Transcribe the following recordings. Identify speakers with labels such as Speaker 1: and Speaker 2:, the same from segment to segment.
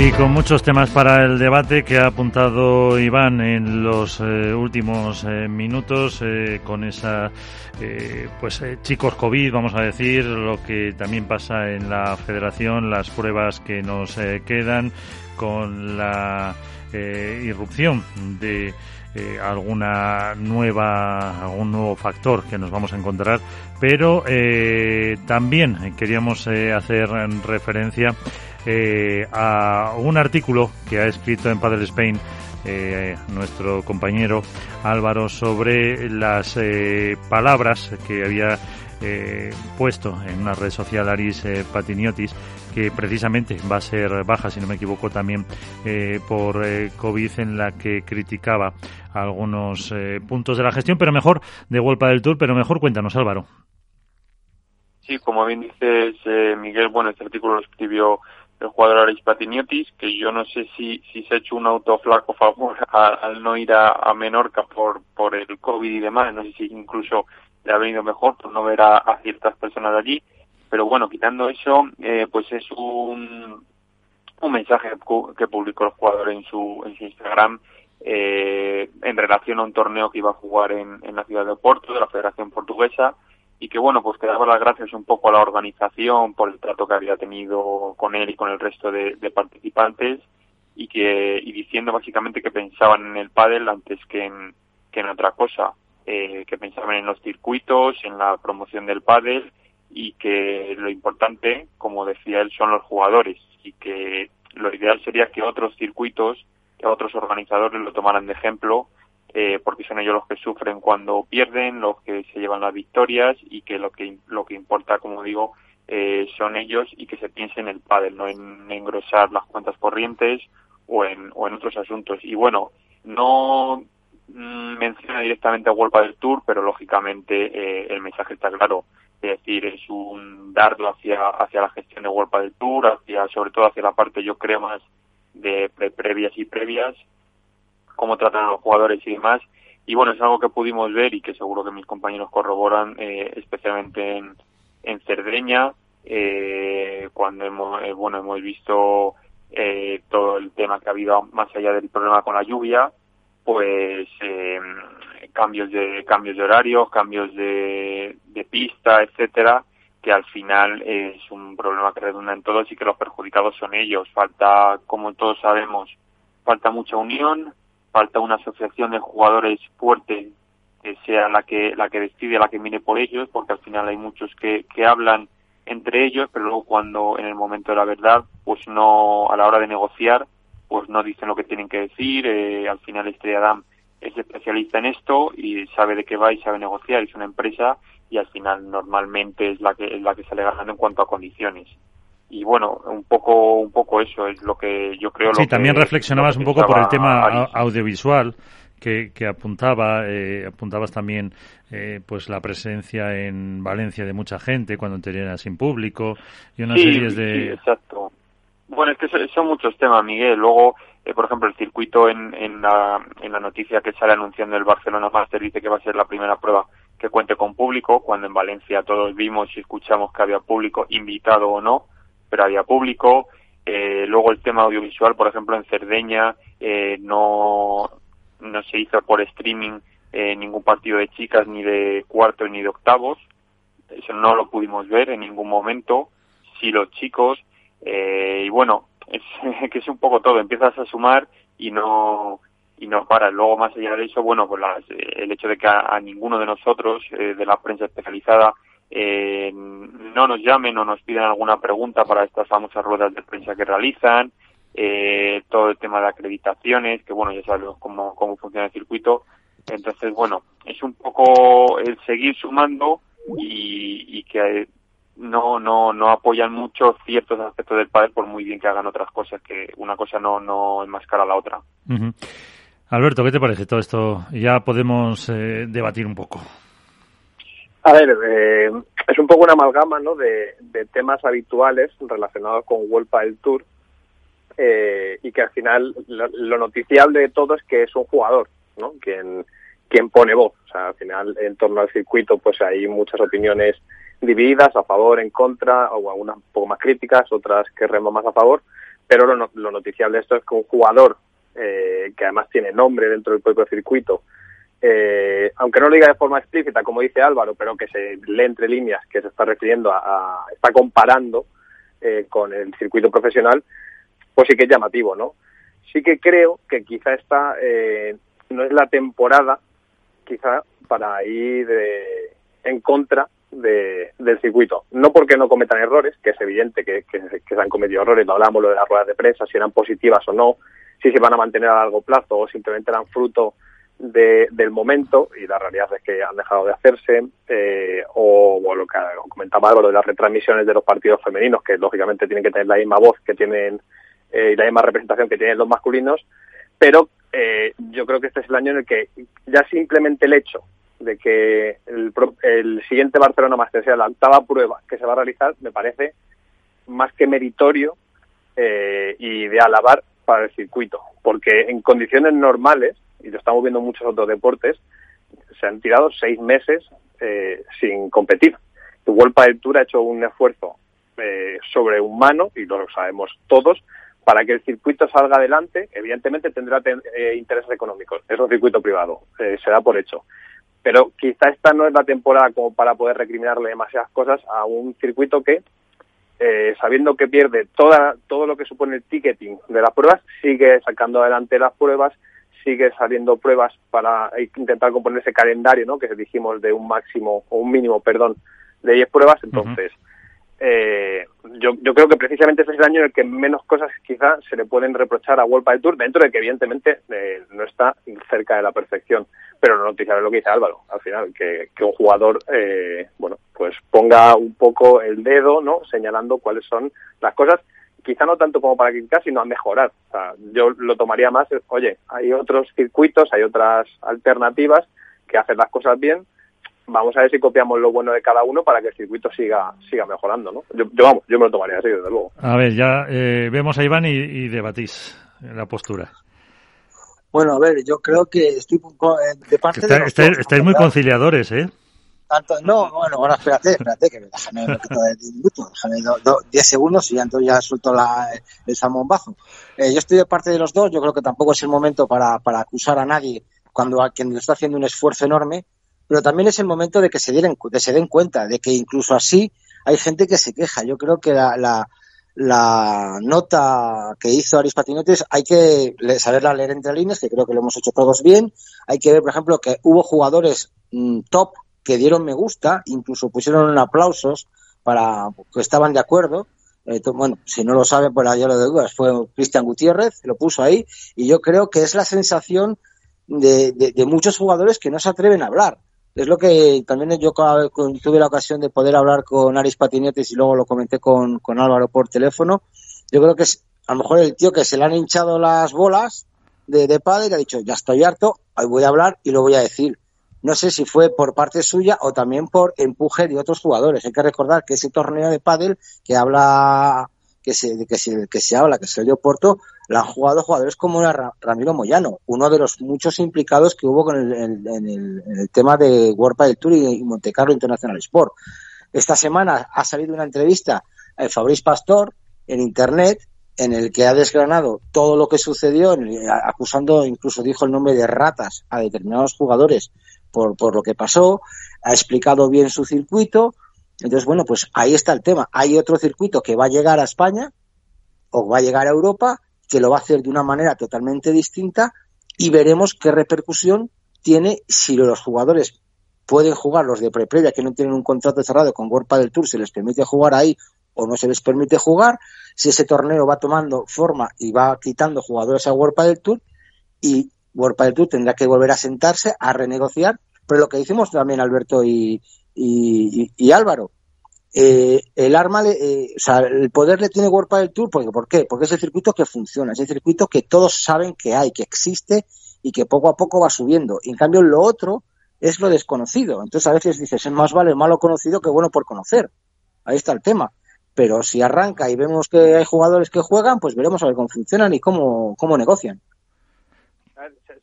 Speaker 1: Y con muchos temas para el debate que ha apuntado Iván en los eh, últimos eh, minutos, eh, con esa, pues chicos COVID, vamos a decir, lo que también pasa en la federación, las pruebas que nos quedan, con la irrupción de alguna nueva, algún nuevo factor que nos vamos a encontrar, pero también queríamos eh, hacer referencia a un artículo que ha escrito en Padel Spain nuestro compañero Álvaro sobre las palabras que había puesto en una red social Aris Patiniotis que precisamente va a ser baja, si no me equivoco, también eh, por eh, COVID, en la que criticaba algunos eh, puntos de la gestión, pero mejor de Golpa del Tour, pero mejor cuéntanos, Álvaro.
Speaker 2: Sí, como bien dices, Miguel, bueno, este artículo lo escribió el jugador Aris Patiniotis, que yo no sé si, si se ha hecho un autoflaco favor al no ir a, Menorca por, por el COVID y demás, no sé si incluso le ha venido mejor por no ver a, a ciertas personas allí. Pero bueno, quitando eso, eh, pues es un, un mensaje que publicó el jugador en su, en su Instagram eh, en relación a un torneo que iba a jugar en, en la ciudad de Porto, de la Federación Portuguesa, y que bueno, pues que daba las gracias un poco a la organización por el trato que había tenido con él y con el resto de, participantes, y que y diciendo básicamente que pensaban en el pádel antes que en, que en otra cosa, eh, que pensaban en los circuitos, en la promoción del pádel y que lo importante, como decía él, son los jugadores y que lo ideal sería que otros circuitos, que otros organizadores lo tomaran de ejemplo, eh, porque son ellos los que sufren cuando pierden, los que se llevan las victorias y que lo que lo que importa, como digo, eh, son ellos y que se piense en el pádel, no en engrosar las cuentas corrientes o en, o en otros asuntos. Y bueno, no mm, menciona directamente a World del Tour, pero lógicamente eh, el mensaje está claro es decir, es un dardo hacia, hacia la gestión de World del Tour, hacia, sobre todo hacia la parte, yo creo, más de previas y previas, cómo tratan a los jugadores y demás. Y bueno, es algo que pudimos ver y que seguro que mis compañeros corroboran, eh, especialmente en, en Cerdeña, eh, cuando hemos, eh, bueno, hemos visto eh, todo el tema que ha habido más allá del problema con la lluvia, pues eh, cambios de cambios de horarios, cambios de, de pista, etcétera, que al final es un problema que redunda en todos y que los perjudicados son ellos. Falta, como todos sabemos, falta mucha unión, falta una asociación de jugadores fuerte que sea la que la que decide, la que mire por ellos, porque al final hay muchos que, que hablan entre ellos, pero luego cuando en el momento de la verdad, pues no a la hora de negociar, pues no dicen lo que tienen que decir. Eh, al final Estrella Damm es especialista en esto y sabe de qué va y sabe negociar, es una empresa y al final normalmente es la que es la que sale ganando en cuanto a condiciones. Y bueno, un poco un poco eso es lo que yo creo.
Speaker 1: Sí, también reflexionabas un poco por el tema audiovisual que, que apuntaba, eh, apuntabas también eh, pues la presencia en Valencia de mucha gente cuando tenían sin público y una serie de...
Speaker 2: exacto. Bueno, es que son muchos temas, Miguel. Luego, eh, por ejemplo, el circuito en, en, la, en la noticia que sale anunciando el Barcelona Master dice que va a ser la primera prueba que cuente con público, cuando en Valencia todos vimos y escuchamos que había público, invitado o no, pero había público. Eh, luego el tema audiovisual, por ejemplo, en Cerdeña eh, no, no se hizo por streaming eh, ningún partido de chicas, ni de cuartos ni de octavos. Eso no lo pudimos ver en ningún momento. Sí los chicos. Eh, y bueno, es que es un poco todo, empiezas a sumar y no y no paras. Luego, más allá de eso, bueno, pues las, eh, el hecho de que a, ninguno de nosotros, eh, de la prensa especializada, eh, no nos llamen o nos pidan alguna pregunta para estas famosas ruedas de prensa que realizan, eh, todo el tema de acreditaciones, que bueno, ya sabemos cómo, cómo funciona el circuito. Entonces, bueno, es un poco el seguir sumando y, y que no no no apoyan mucho ciertos aspectos del padre por muy bien que hagan otras cosas que una cosa no no enmascara a la otra.
Speaker 1: Alberto qué te parece todo esto ya podemos eh, debatir un poco
Speaker 3: a ver eh, es un poco una amalgama ¿no? de, temas habituales relacionados con World del Tour eh, y que al final lo, noticiable de todo es que es un jugador ¿no? quien pone voz o sea al final en torno al circuito pues hay muchas opiniones divididas, a favor, en contra, o algunas un poco más críticas, otras que remo más a favor, pero lo, lo noticiable de esto es que un jugador eh, que además tiene nombre dentro del propio circuito, eh, aunque no lo diga de forma explícita, como dice Álvaro, pero que se lee entre líneas, que se está refiriendo a, está comparando eh, con el circuito profesional, pues sí que es llamativo, ¿no? Sí que creo que quizá esta no es la temporada, quizá para ir en contra de, del circuito. No porque no cometan errores, que es evidente que, que, se han cometido errores, lo hablamos lo de las ruedas de prensa, si eran positivas o no, si se van a mantener a largo plazo o simplemente eran fruto de, del momento, y la realidad es que han dejado de hacerse, eh, o, lo que comentaba algo de las retransmisiones de los partidos femeninos, que lógicamente tienen que tener la misma voz que tienen eh, y la misma representación que tienen los masculinos, pero eh, yo creo que este es el año en el que ya simplemente el hecho de que el, el siguiente Barcelona Master sea la octava prueba que se va a realizar, me parece más que meritorio eh, y de alabar para el circuito, porque en condiciones normales, y lo estamos viendo en muchos otros deportes, se han tirado seis meses eh, sin competir. El World del Tour ha hecho un esfuerzo eh, sobrehumano, y lo sabemos todos, para que el circuito salga adelante, evidentemente tendrá eh, intereses económicos. Es un circuito privado, eh, se da por hecho pero quizá esta no es la temporada como para poder recriminarle demasiadas cosas a un circuito que, eh, sabiendo que pierde toda, todo lo que supone el ticketing de las pruebas, sigue sacando adelante las pruebas, sigue saliendo pruebas para intentar componer ese calendario, ¿no? Que dijimos de un máximo o un mínimo, perdón, de 10 pruebas. Entonces, eh, yo, yo creo que precisamente ese es el año en el que menos cosas quizá se le pueden reprochar a World del Tour, dentro de que evidentemente eh, no está cerca de la perfección. Pero no noticiable lo que dice Álvaro, al final, que, que un jugador, eh, bueno, pues ponga un poco el dedo, ¿no? Señalando cuáles son las cosas, quizá no tanto como para criticar, sino a mejorar. O sea, yo lo tomaría más, oye, hay otros circuitos, hay otras alternativas que hacen las cosas bien, vamos a ver si copiamos lo bueno de cada uno para que el circuito siga siga mejorando, ¿no? Yo, vamos, yo me lo tomaría así, desde luego.
Speaker 1: A ver, ya eh, vemos a Iván y, debatís la postura.
Speaker 4: Bueno, a ver, yo creo que estoy eh, de parte de
Speaker 1: estáis, muy conciliadores, ¿eh?
Speaker 4: Tanto, no, bueno, ahora espérate, espérate, que déjame un poquito de minuto, déjame 10 segundos y ya entonces ya suelto la, el salmón Eh, yo estoy de parte de los dos, yo creo que tampoco es el momento para, para acusar a nadie cuando a quien está haciendo un esfuerzo enorme pero también es el momento de que se, den, de se den cuenta de que incluso así hay gente que se queja. Yo creo que la, la, nota que hizo Aris Patinotes hay que saberla leer entre líneas, que creo que lo hemos hecho todos bien. Hay que ver, por ejemplo, que hubo jugadores mm, top que dieron me gusta, incluso pusieron aplausos para que estaban de acuerdo. Eh, bueno, si no lo saben, pues ya lo de dudas, fue Cristian Gutiérrez, lo puso ahí, y yo creo que es la sensación de, de, muchos jugadores que no se atreven a hablar es lo que también yo tuve la ocasión de poder hablar con Aris Patinetes y luego lo comenté con, con Álvaro por teléfono. Yo creo que es a lo mejor el tío que se le han hinchado las bolas de, de padre y ha dicho, ya estoy harto, hoy voy a hablar y lo voy a decir. No sé si fue por parte suya o también por empuje de otros jugadores. Hay que recordar que ese torneo de pádel que habla que se, que se, que se habla, que se dio Porto, la han jugado jugadores como Ramiro Moyano, uno de los muchos implicados que hubo con el, en, el, tema de World del Tour y, Monte Carlo International Sport. Esta semana ha salido una entrevista a Fabrice Pastor en Internet en el que ha desgranado todo lo que sucedió, acusando, incluso dijo el nombre de ratas a determinados jugadores por, por lo que pasó, ha explicado bien su circuito, entonces, bueno, pues ahí está el tema. Hay otro circuito que va a llegar a España o va a llegar a Europa, que lo va a hacer de una manera totalmente distinta y veremos qué repercusión tiene si los jugadores pueden jugar, los de pre-previa que no tienen un contrato cerrado con World del Tour, se les permite jugar ahí o no se les permite jugar, si ese torneo va tomando forma y va quitando jugadores a World del Tour y World del Tour tendrá que volver a sentarse a renegociar, pero lo que decimos también Alberto y, Álvaro. eh, el arma, eh, o sea, el poder le tiene World del Tour, porque, ¿por qué? Porque es el circuito que funciona, es el circuito que todos saben que hay, que existe y que poco a poco va subiendo. Y en cambio, lo otro es lo desconocido. Entonces, a veces dices, es más vale malo conocido que bueno por conocer. Ahí está el tema. Pero si arranca y vemos que hay jugadores que juegan, pues veremos a ver cómo funcionan y cómo, cómo negocian.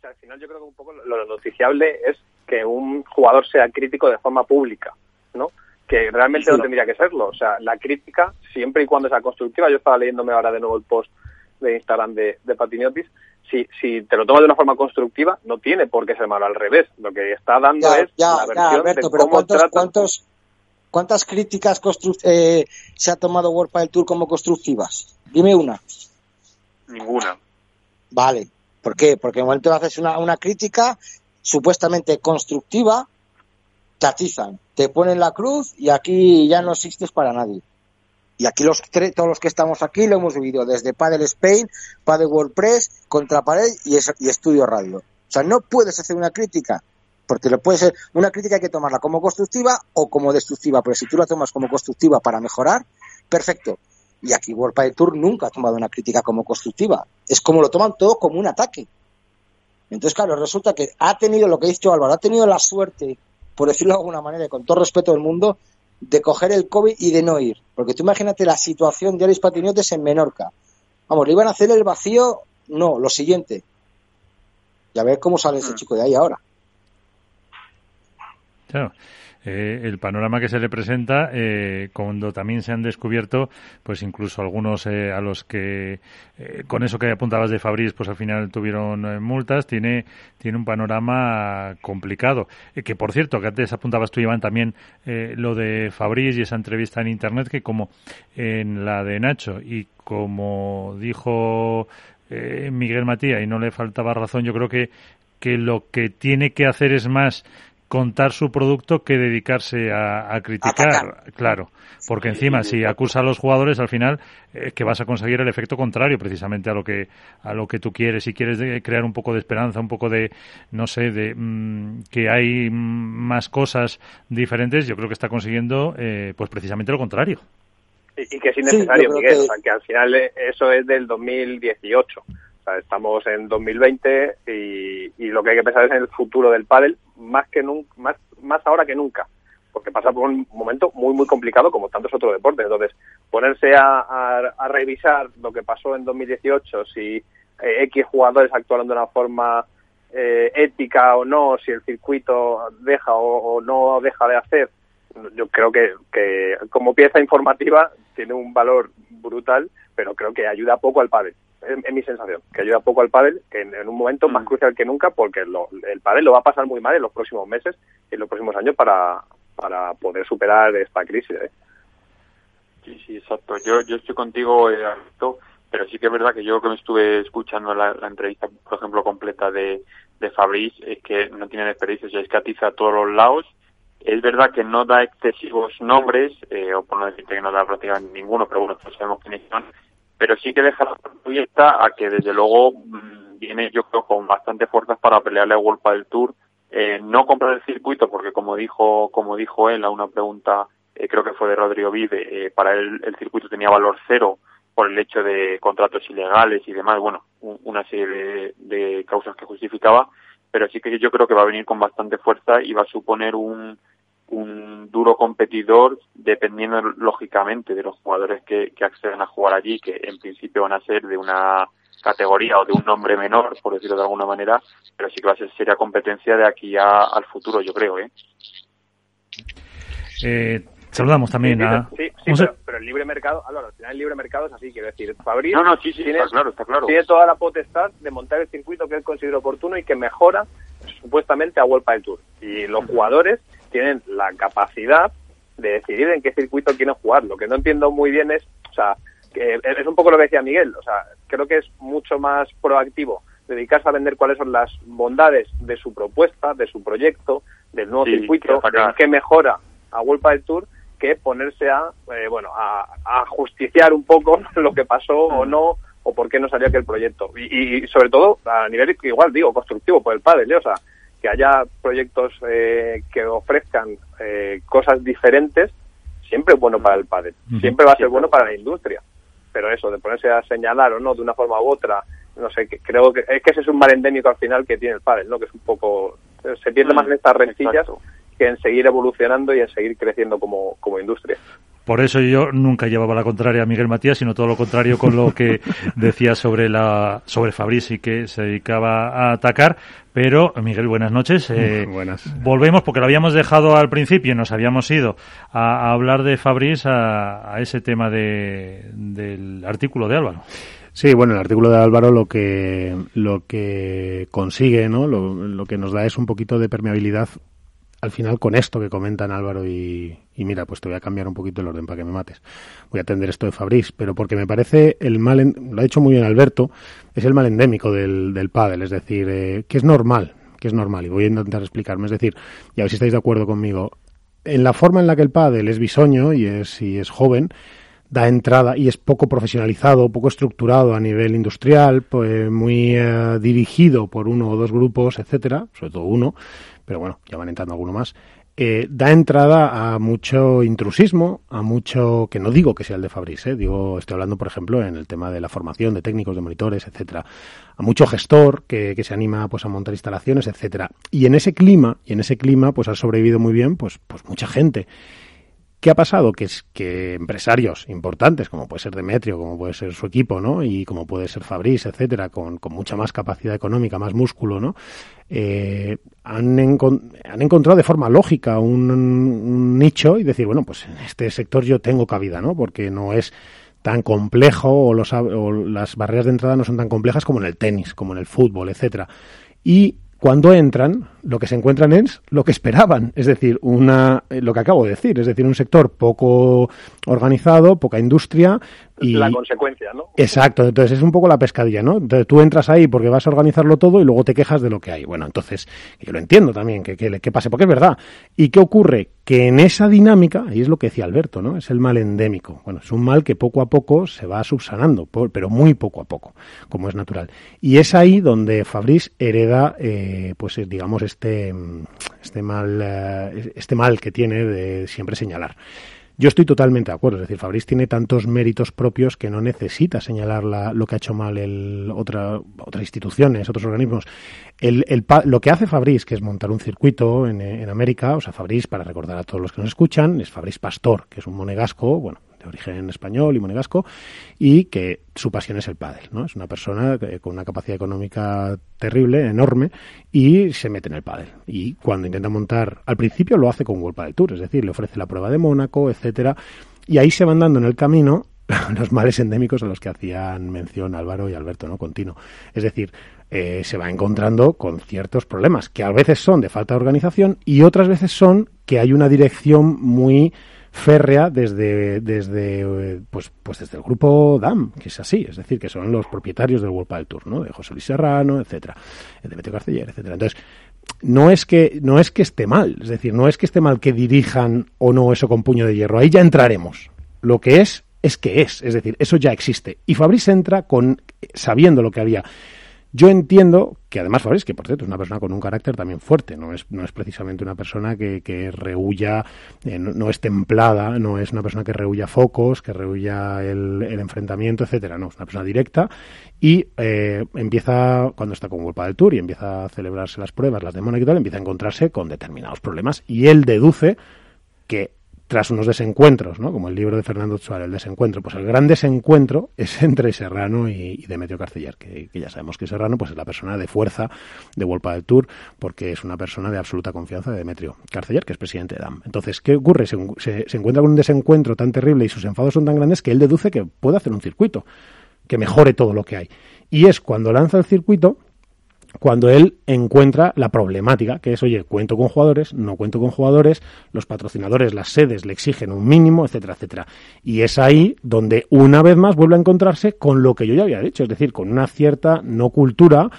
Speaker 3: Al final, yo creo que un poco lo noticiable es que un jugador sea crítico de forma pública, ¿no? que realmente no tendría que serlo. O sea, la crítica, siempre y cuando sea constructiva, yo estaba leyéndome ahora de nuevo el post de Instagram de, de Patiniotis, si, si te lo tomas de una forma constructiva, no tiene por qué ser malo al revés. Lo que está dando es la versión de cómo
Speaker 4: ¿cuántos, ¿cuántos, ¿Cuántas críticas eh, se ha tomado World del Tour como constructivas? Dime una.
Speaker 2: Ninguna.
Speaker 4: Vale. ¿Por qué? Porque en el momento que haces una, crítica supuestamente constructiva, te atizan, te ponen la cruz y aquí ya no existes para nadie. Y aquí los todos los que estamos aquí lo hemos vivido desde Padel Spain, Padel WordPress, Contrapared y, y Estudio Radio. O sea, no puedes hacer una crítica, porque lo puede ser una crítica hay que tomarla como constructiva o como destructiva, pero si tú la tomas como constructiva para mejorar, perfecto. Y aquí World Padel Tour nunca ha tomado una crítica como constructiva. Es como lo toman todo como un ataque. Entonces, claro, resulta que ha tenido lo que ha dicho Álvaro, ha tenido la suerte por decirlo de alguna manera, y con todo respeto del mundo, de coger el COVID y de no ir. Porque tú imagínate la situación de Aris Patiniotes en Menorca. Vamos, le iban a hacer el vacío, no, lo siguiente. Y a ver cómo sale ese mm. chico de ahí ahora.
Speaker 1: Claro. Eh, el panorama que se le presenta eh, cuando también se han descubierto pues incluso algunos eh, a los que con eso que apuntabas de Fabriz pues al final tuvieron multas tiene tiene un panorama complicado. Que por cierto que antes apuntabas tú Iván también lo de Fabriz y esa entrevista en internet que como en la de Nacho y como dijo Miguel Matías y no le faltaba razón yo creo que que lo que tiene que hacer es más contar su producto que dedicarse a, criticar, claro, porque encima si acusa a los jugadores al final es que vas a conseguir el efecto contrario precisamente a lo que a lo que tú quieres. Si quieres crear un poco de esperanza, un poco de no sé, de mm, que hay más cosas diferentes, yo creo que está consiguiendo eh, pues precisamente lo contrario.
Speaker 3: Y, que es innecesario, Miguel, que al final eso es del 2018 estamos en 2020 y, y, lo que hay que pensar es en el futuro del pádel más que nunca, más, más ahora que nunca, porque pasa por un momento muy muy complicado como tantos otros deportes. Entonces, ponerse a, revisar lo que pasó en 2018, si eh, X jugadores actuaron de una forma eh, ética o no, si el circuito deja o, no deja de hacer, yo creo que, que como pieza informativa tiene un valor brutal, pero creo que ayuda poco al pádel es, mi sensación, que ayuda poco al pádel, que en, un momento más mm. crucial que nunca, porque el pádel lo va a pasar muy mal en los próximos meses y en los próximos años para, para poder superar esta crisis. ¿eh?
Speaker 2: Sí, sí, exacto. Yo, yo estoy contigo, eh, pero sí que es verdad que yo que me estuve escuchando la, entrevista, por ejemplo, completa de, de Fabrice, es que no tienen experiencia, se escatiza a todos los lados. Es verdad que no da excesivos nombres, eh, o por no decirte que no da prácticamente ninguno, pero bueno, todos sabemos quiénes son pero sí que deja la abierta a que desde luego mm, viene yo creo con bastante fuerzas para pelearle a World del Tour. Eh, no comprar el circuito porque como dijo como dijo él a una pregunta eh, creo que fue de Rodrigo Vide eh, para él el circuito tenía valor cero por el hecho de contratos ilegales y demás bueno una serie de, de causas que justificaba pero sí que yo creo que va a venir con bastante fuerza y va a suponer un un duro competidor dependiendo lógicamente de los jugadores que, que acceden a jugar allí, que en principio van a ser de una categoría o de un nombre menor, por decirlo de alguna manera, pero sí que va a ser seria competencia de aquí a, al futuro, yo creo. ¿eh?
Speaker 1: eh saludamos también a...
Speaker 3: Sí, sí pero, el libre mercado, al final el libre mercado es así, quiero decir, Fabriz
Speaker 2: no, no, sí, sí, tiene, está claro, está claro.
Speaker 3: tiene toda la potestad de montar el circuito que él considera oportuno y que mejora supuestamente a World del Tour. Y los jugadores tienen la capacidad de decidir en qué circuito quieren jugar. Lo que no entiendo muy bien es, o sea, que es un poco lo que decía Miguel, o sea, creo que es mucho más proactivo dedicarse a vender cuáles son las bondades de su propuesta, de su proyecto, del nuevo circuito, en qué mejora a World del Tour, que ponerse a, eh, bueno, a, justiciar un poco lo que pasó o mm. no, o por qué no salió aquel proyecto. Y, sobre todo, a nivel, igual digo, constructivo por el padre, ¿eh? o sea, que haya proyectos eh, que ofrezcan eh, cosas diferentes siempre es bueno para el padre, siempre va a ser bueno para la industria. Pero eso, de ponerse a señalar o no de una forma u otra, no sé, que, creo que es que ese es un mal endémico al final que tiene el padre, ¿no? Que es un poco, se pierde más en estas rencillas que en seguir evolucionando y en seguir creciendo como, como industria.
Speaker 1: Por eso yo nunca llevaba la contraria a Miguel Matías, sino todo lo contrario con lo que decía sobre la sobre Fabrici que se dedicaba a atacar. Pero Miguel, buenas noches.
Speaker 5: Eh, buenas.
Speaker 1: Volvemos porque lo habíamos dejado al principio, nos habíamos ido a, hablar de Fabriz a, ese tema de, del artículo de Álvaro.
Speaker 5: Sí, bueno, el artículo de Álvaro lo que lo que consigue, ¿no? Lo, lo que nos da es un poquito de permeabilidad al final con esto que comentan Álvaro y, mira, pues te voy a cambiar un poquito el orden para que me mates. Voy a atender esto de Fabriz, pero porque me parece el mal, lo ha hecho muy bien Alberto, es el mal endémico del, del pádel, es decir, eh, que es normal, que es normal, y voy a intentar explicarme, es decir, y a ver si estáis de acuerdo conmigo, en la forma en la que el pádel es bisoño y es, y es joven, da entrada y es poco profesionalizado, poco estructurado a nivel industrial, pues muy eh, dirigido por uno o dos grupos, etcétera, sobre todo uno, pero bueno, ya van entrando alguno más, eh, da entrada a mucho intrusismo, a mucho, que no digo que sea el de Fabrice, eh, digo, estoy hablando, por ejemplo, en el tema de la formación de técnicos, de monitores, etcétera, a mucho gestor que, que, se anima pues a montar instalaciones, etcétera. Y en ese clima, y en ese clima, pues ha sobrevivido muy bien, pues, pues mucha gente. ¿Qué ha pasado? Que es que empresarios importantes, como puede ser Demetrio, como puede ser su equipo, ¿no? Y como puede ser Fabrice, etcétera, con, mucha más capacidad económica, más músculo, ¿no? Eh, han, han, encontrado de forma lógica un, nicho y decir, bueno, pues en este sector yo tengo cabida, ¿no? Porque no es tan complejo o, los, o las barreras de entrada no son tan complejas como en el tenis, como en el fútbol, etcétera. Y cuando entran, lo que se encuentran es lo que esperaban, es decir, una, eh, lo que acabo de decir, es decir, un sector poco organizado, poca industria, y
Speaker 3: la consecuencia, ¿no?
Speaker 5: Exacto, entonces es un poco la pescadilla, ¿no? Entonces tú entras ahí porque vas a organizarlo todo y luego te quejas de lo que hay. Bueno, entonces yo lo entiendo también que, que, pase, porque es verdad. ¿Y qué ocurre? Que en esa dinámica, y es lo que decía Alberto, ¿no? Es el mal endémico. Bueno, es un mal que poco a poco se va subsanando, pero muy poco a poco, como es natural. Y es ahí donde Fabrice hereda, eh, pues digamos, este, este mal, eh, este mal que tiene de siempre señalar. Yo estoy totalmente de acuerdo. Es decir, Fabriz tiene tantos méritos propios que no necesita señalar lo que ha hecho mal el, otra, otras instituciones, otros organismos. El, el, lo que hace Fabriz, que es montar un circuito en, en América, o sea, Fabriz, para recordar a todos los que nos escuchan, es Fabriz Pastor, que es un monegasco, bueno, de origen español y monegasco, y que su pasión es el pádel, ¿no? Es una persona con una capacidad económica terrible, enorme, y se mete en el pádel. Y cuando intenta montar, al principio lo hace con World Padel Tour, es decir, le ofrece la prueba de Mónaco, etcétera, y ahí se van dando en el camino los males endémicos a los que hacían mención Álvaro y Alberto, ¿no? Continuo. Es decir, eh, se va encontrando con ciertos problemas que a veces son de falta de organización y otras veces son que hay una dirección muy férrea desde, desde, pues, pues desde el grupo DAM, que es así, es decir, que son los propietarios del World Padel Tour, ¿no? De José Luis Serrano, etcétera, de Meteo Carceller, etcétera. Entonces, no es que no es que esté mal, es decir, no es que esté mal que dirijan o no eso con puño de hierro, ahí ya entraremos. Lo que es es que es, es decir, eso ya existe. Y Fabrice entra con sabiendo lo que había. Yo entiendo que además Fabriz, que por cierto es una persona con un carácter también fuerte, no es, no es precisamente una persona que, que rehuya, eh, no, es templada, no es una persona que rehuya focos, que rehuya el, enfrentamiento, etcétera, no, es una persona directa y eh, empieza, cuando está con World del Tour y empieza a celebrarse las pruebas, las de Mónaco y tal, empieza a encontrarse con determinados problemas y él deduce que tras unos desencuentros, ¿no? como el libro de Fernando Suárez, el desencuentro, pues el gran desencuentro es entre Serrano y, Demetrio Carcellar, que, ya sabemos que Serrano pues es la persona de fuerza de Wolpa del Tour, porque es una persona de absoluta confianza de Demetrio Carcellar, que es presidente de DAM. Entonces, ¿qué ocurre? Se encuentra con un desencuentro tan terrible y sus enfados son tan grandes que él deduce que puede hacer un circuito, que mejore todo lo que hay. Y es cuando lanza el circuito cuando él encuentra la problemática, que es, oye, cuento con jugadores, no cuento con jugadores, los patrocinadores, las sedes le exigen un mínimo, etcétera, etcétera. Y es ahí donde una vez más vuelve a encontrarse con lo que yo ya había dicho, es decir, con una cierta no cultura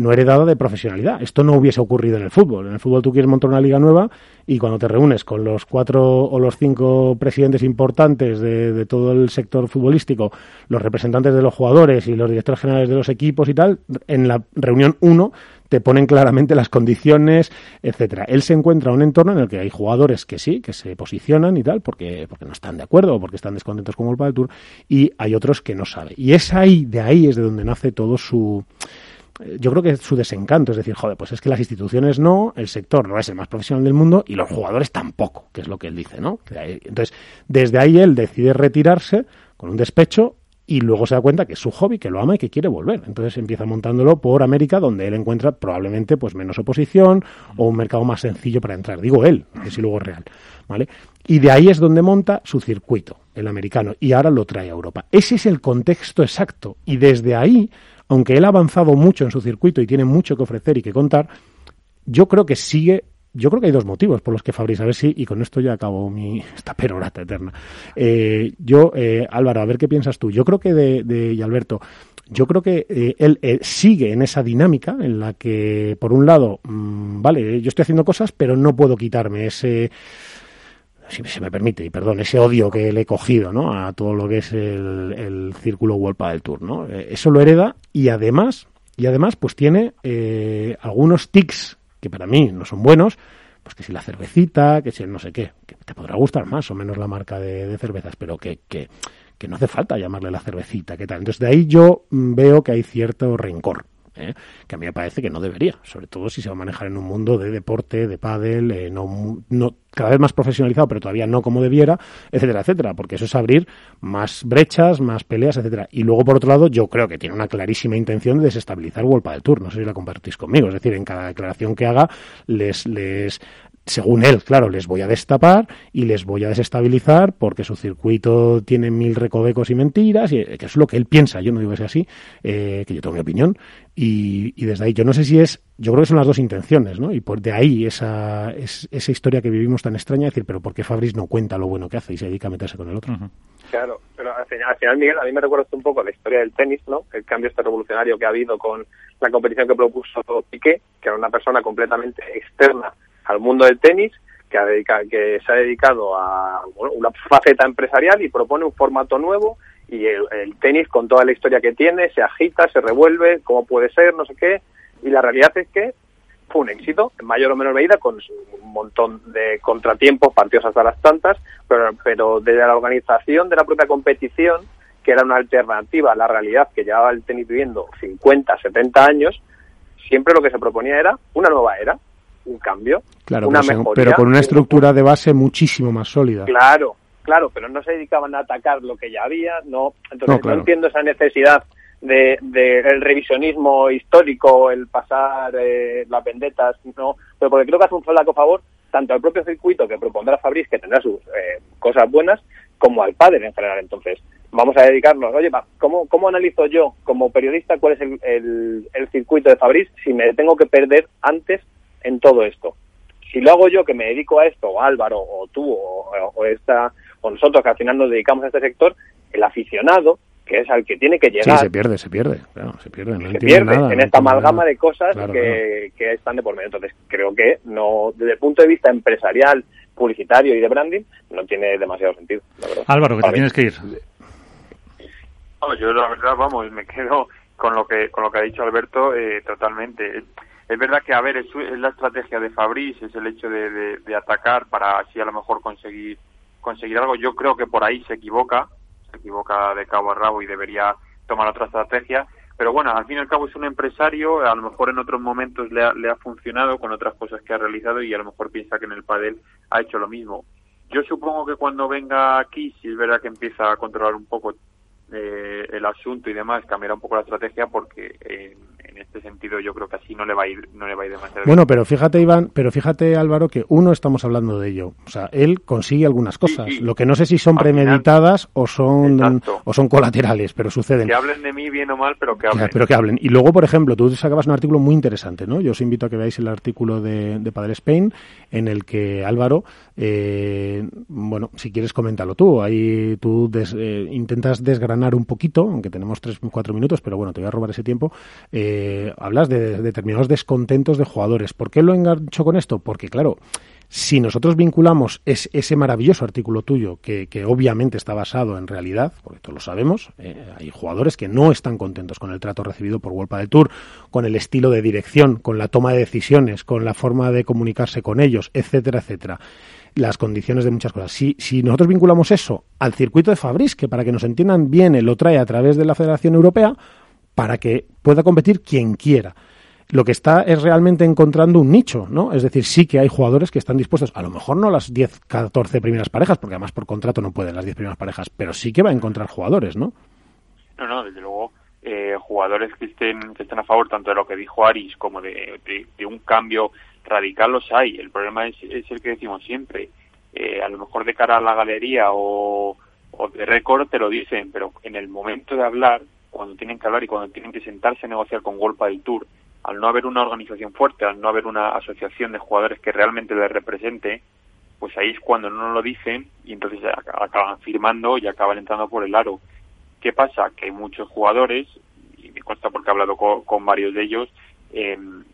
Speaker 5: no heredada de profesionalidad. Esto no hubiese ocurrido en el fútbol. En el fútbol tú quieres montar una liga nueva y cuando te reúnes con los cuatro o los cinco presidentes importantes de, todo el sector futbolístico, los representantes de los jugadores y los directores generales de los equipos y tal, en la reunión uno te ponen claramente las condiciones, etcétera. Él se encuentra en un entorno en el que hay jugadores que sí, que se posicionan y tal, porque, porque no están de acuerdo o porque están descontentos con World del Tour, y hay otros que no saben. Y es ahí, de ahí es de donde nace todo su yo creo que es su desencanto, es decir, joder, pues es que las instituciones no, el sector no es el más profesional del mundo y los jugadores tampoco, que es lo que él dice, ¿no? Entonces, desde ahí él decide retirarse con un despecho y luego se da cuenta que es su hobby, que lo ama y que quiere volver. Entonces empieza montándolo por América, donde él encuentra probablemente pues menos oposición o un mercado más sencillo para entrar. Digo él, que si luego es real, ¿vale? Y de ahí es donde monta su circuito, el americano, y ahora lo trae a Europa. Ese es el contexto exacto. Y desde ahí aunque él ha avanzado mucho en su circuito y tiene mucho que ofrecer y que contar, yo creo que sigue yo creo que hay dos motivos por los que Fabriz, a ver si, y con esto ya acabo mi, esta perorata eterna. Eh, yo, eh, Álvaro, a ver qué piensas tú. Yo creo que de, y Alberto, yo creo que eh, él sigue en esa dinámica en la que, por un lado, mm, vale, yo estoy haciendo cosas, pero no puedo quitarme ese si se me permite, y perdón, ese odio que le he cogido ¿no? a todo lo que es el, círculo World del Tour. ¿no? Eh, eso lo hereda y además, y además pues tiene eh, algunos tics que para mí no son buenos, pues que si la cervecita, que si el no sé qué, que te podrá gustar más o menos la marca de, cervezas, pero que, que, que no hace falta llamarle la cervecita, ¿qué tal? Entonces de ahí yo veo que hay cierto rencor. ¿Eh? que a mí me parece que no debería, sobre todo si se va a manejar en un mundo de deporte, de pádel, eh, no, no, cada vez más profesionalizado, pero todavía no como debiera, etcétera, etcétera, porque eso es abrir más brechas, más peleas, etcétera. Y luego, por otro lado, yo creo que tiene una clarísima intención de desestabilizar World del Tour, no sé si la compartís conmigo, es decir, en cada declaración que haga les, les según él, claro, les voy a destapar y les voy a desestabilizar porque su circuito tiene mil recovecos y mentiras, y eh, que es lo que él piensa, yo no digo que sea así, eh, que yo tengo mi opinión, y, desde ahí, yo no sé si es, yo creo que son las dos intenciones, ¿no? Y por de ahí esa, esa historia que vivimos tan extraña, decir, pero ¿por qué Fabris no cuenta lo bueno que hace y se dedica a meterse con el otro?
Speaker 3: Claro, pero al final, Miguel, a mí me recuerda un poco la historia del tenis, ¿no? El cambio este revolucionario que ha habido con la competición que propuso Piqué, que era una persona completamente externa al mundo del tenis, que, que se ha dedicado a una faceta empresarial y propone un formato nuevo y el, tenis con toda la historia que tiene se agita, se revuelve, cómo puede ser, no sé qué, y la realidad es que fue un éxito, en mayor o menor medida, con un montón de contratiempos, partidos hasta las tantas, pero, pero desde la organización de la propia competición, que era una alternativa a la realidad que llevaba el tenis viviendo 50, 70 años, siempre lo que se proponía era una nueva era, un cambio,
Speaker 5: claro,
Speaker 3: una
Speaker 5: pero, pero con una estructura de base muchísimo más sólida.
Speaker 3: Claro, claro, pero no se dedicaban a atacar lo que ya había, no, entonces no, entiendo esa necesidad de, el revisionismo histórico, el pasar eh, las vendetas, no, pero porque creo que hace un flaco favor tanto al propio circuito que propondrá Fabriz, que tendrá sus eh, cosas buenas, como al padre en general. Entonces, vamos a dedicarnos, oye, ¿cómo, cómo analizo yo como periodista cuál es el, el circuito de Fabriz si me tengo que perder antes en todo esto. Si lo hago yo, que me dedico a esto, o Álvaro, o tú, o, esta, o nosotros que al final nos dedicamos a este sector, el aficionado, que es al que tiene que llegar.
Speaker 5: Sí, se pierde, se pierde, claro, se pierde.
Speaker 3: se pierde en esta amalgama de cosas que, que, están de por medio. Entonces, creo que no, desde el punto de vista empresarial, publicitario y de branding, no tiene demasiado sentido.
Speaker 1: Álvaro, que te tienes que ir.
Speaker 2: yo la verdad, vamos, me quedo con lo que con lo que ha dicho Alberto eh, totalmente es verdad que, a ver, es, la estrategia de Fabrice, es el hecho de, de, atacar para así a lo mejor conseguir, conseguir algo. Yo creo que por ahí se equivoca, se equivoca de cabo a rabo y debería tomar otra estrategia. Pero bueno, al fin y al cabo es un empresario, a lo mejor en otros momentos le ha, le ha funcionado con otras cosas que ha realizado y a lo mejor piensa que en el padel ha hecho lo mismo. Yo supongo que cuando venga aquí, si es verdad que empieza a controlar un poco eh, el asunto y demás, cambiará un poco la estrategia porque eh, en este sentido yo creo que así no le va a ir no le va a ir demasiado
Speaker 5: bueno pero fíjate Iván pero fíjate Álvaro que uno estamos hablando de ello. O sea él consigue algunas cosas. lo que no sé si son premeditadas o son o son colaterales pero suceden.
Speaker 2: Que hablen de mí bien o mal pero que hablen.
Speaker 5: pero que hablen. Y luego por ejemplo tú sacabas un artículo muy interesante no yo os invito a que veáis el artículo de, de Padre Spain en el que Álvaro eh, bueno si quieres coméntalo tú. Ahí tú eh, intentas desgranar un poquito aunque tenemos tres cuatro minutos pero bueno te voy a robar ese tiempo eh, hablas de, determinados descontentos de jugadores. ¿Por qué lo engancho con esto? Porque, claro, Si nosotros vinculamos ese maravilloso artículo tuyo, que, obviamente está basado en realidad, porque todos lo sabemos, eh, hay jugadores que no están contentos con el trato recibido por World del Tour, con el estilo de dirección, con la toma de decisiones, con la forma de comunicarse con ellos, etcétera, etcétera las condiciones de muchas cosas. Si, si nosotros vinculamos eso al circuito de Fabris, que para que nos entiendan bien, lo trae a través de la Federación Europea, para que pueda competir quien quiera lo que está es realmente encontrando un nicho, ¿no? Es decir, sí que hay jugadores que están dispuestos, a lo mejor no las 10, 14 primeras parejas, porque además por contrato no pueden las 10 primeras parejas, pero sí que va a encontrar jugadores, ¿no?
Speaker 2: No, no, desde luego, eh, jugadores que estén, que estén a favor tanto de lo que dijo Aris como de, un cambio radical los hay. El problema es, el que decimos siempre. Eh, a lo mejor de cara a la galería o, de récord te lo dicen, pero en el momento de hablar, cuando tienen que hablar y cuando tienen que sentarse a negociar con Golpa del Tour, al no haber una organización fuerte, al no haber una asociación de jugadores que realmente les represente, pues ahí es cuando no lo dicen y entonces acaban firmando y acaban entrando por el aro. ¿Qué pasa? Que hay muchos jugadores, y me consta porque he hablado con, varios de ellos, em,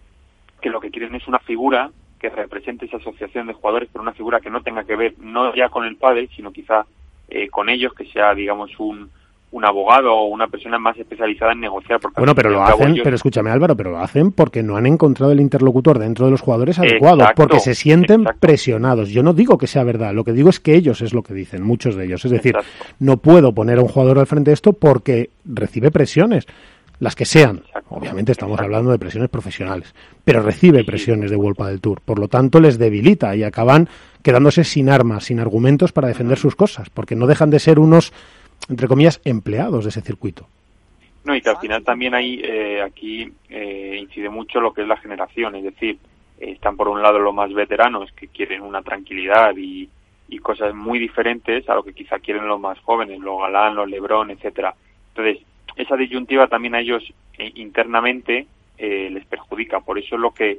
Speaker 2: que lo que quieren es una figura que represente esa asociación de jugadores, pero una figura que no tenga que ver no ya con el padre, sino quizá eh, con ellos, que sea, digamos, un, un abogado o una persona más especializada en negociar. Porque
Speaker 5: bueno, pero lo hacen, pero escúchame Álvaro, pero lo hacen porque no han encontrado el interlocutor dentro de los jugadores adecuado, porque se sienten presionados. Yo no digo que sea verdad, lo que digo es que ellos es lo que dicen, muchos de ellos. Es decir, no puedo poner a un jugador al frente de esto porque recibe presiones, las que sean. Obviamente estamos hablando de presiones profesionales, pero recibe presiones de Wolpa del Tour. Por lo tanto, les debilita y acaban quedándose sin armas, sin argumentos para defender sus cosas, porque no dejan de ser unos entre comillas, empleados de ese circuito.
Speaker 2: No, y que al final también hay, eh, aquí eh, incide mucho lo que es la generación, es decir, están por un lado los más veteranos que quieren una tranquilidad y, y cosas muy diferentes a lo que quizá quieren los más jóvenes, los Galán, los Lebrón, etcétera. Entonces, esa disyuntiva también a ellos eh, internamente les perjudica. Por eso es lo que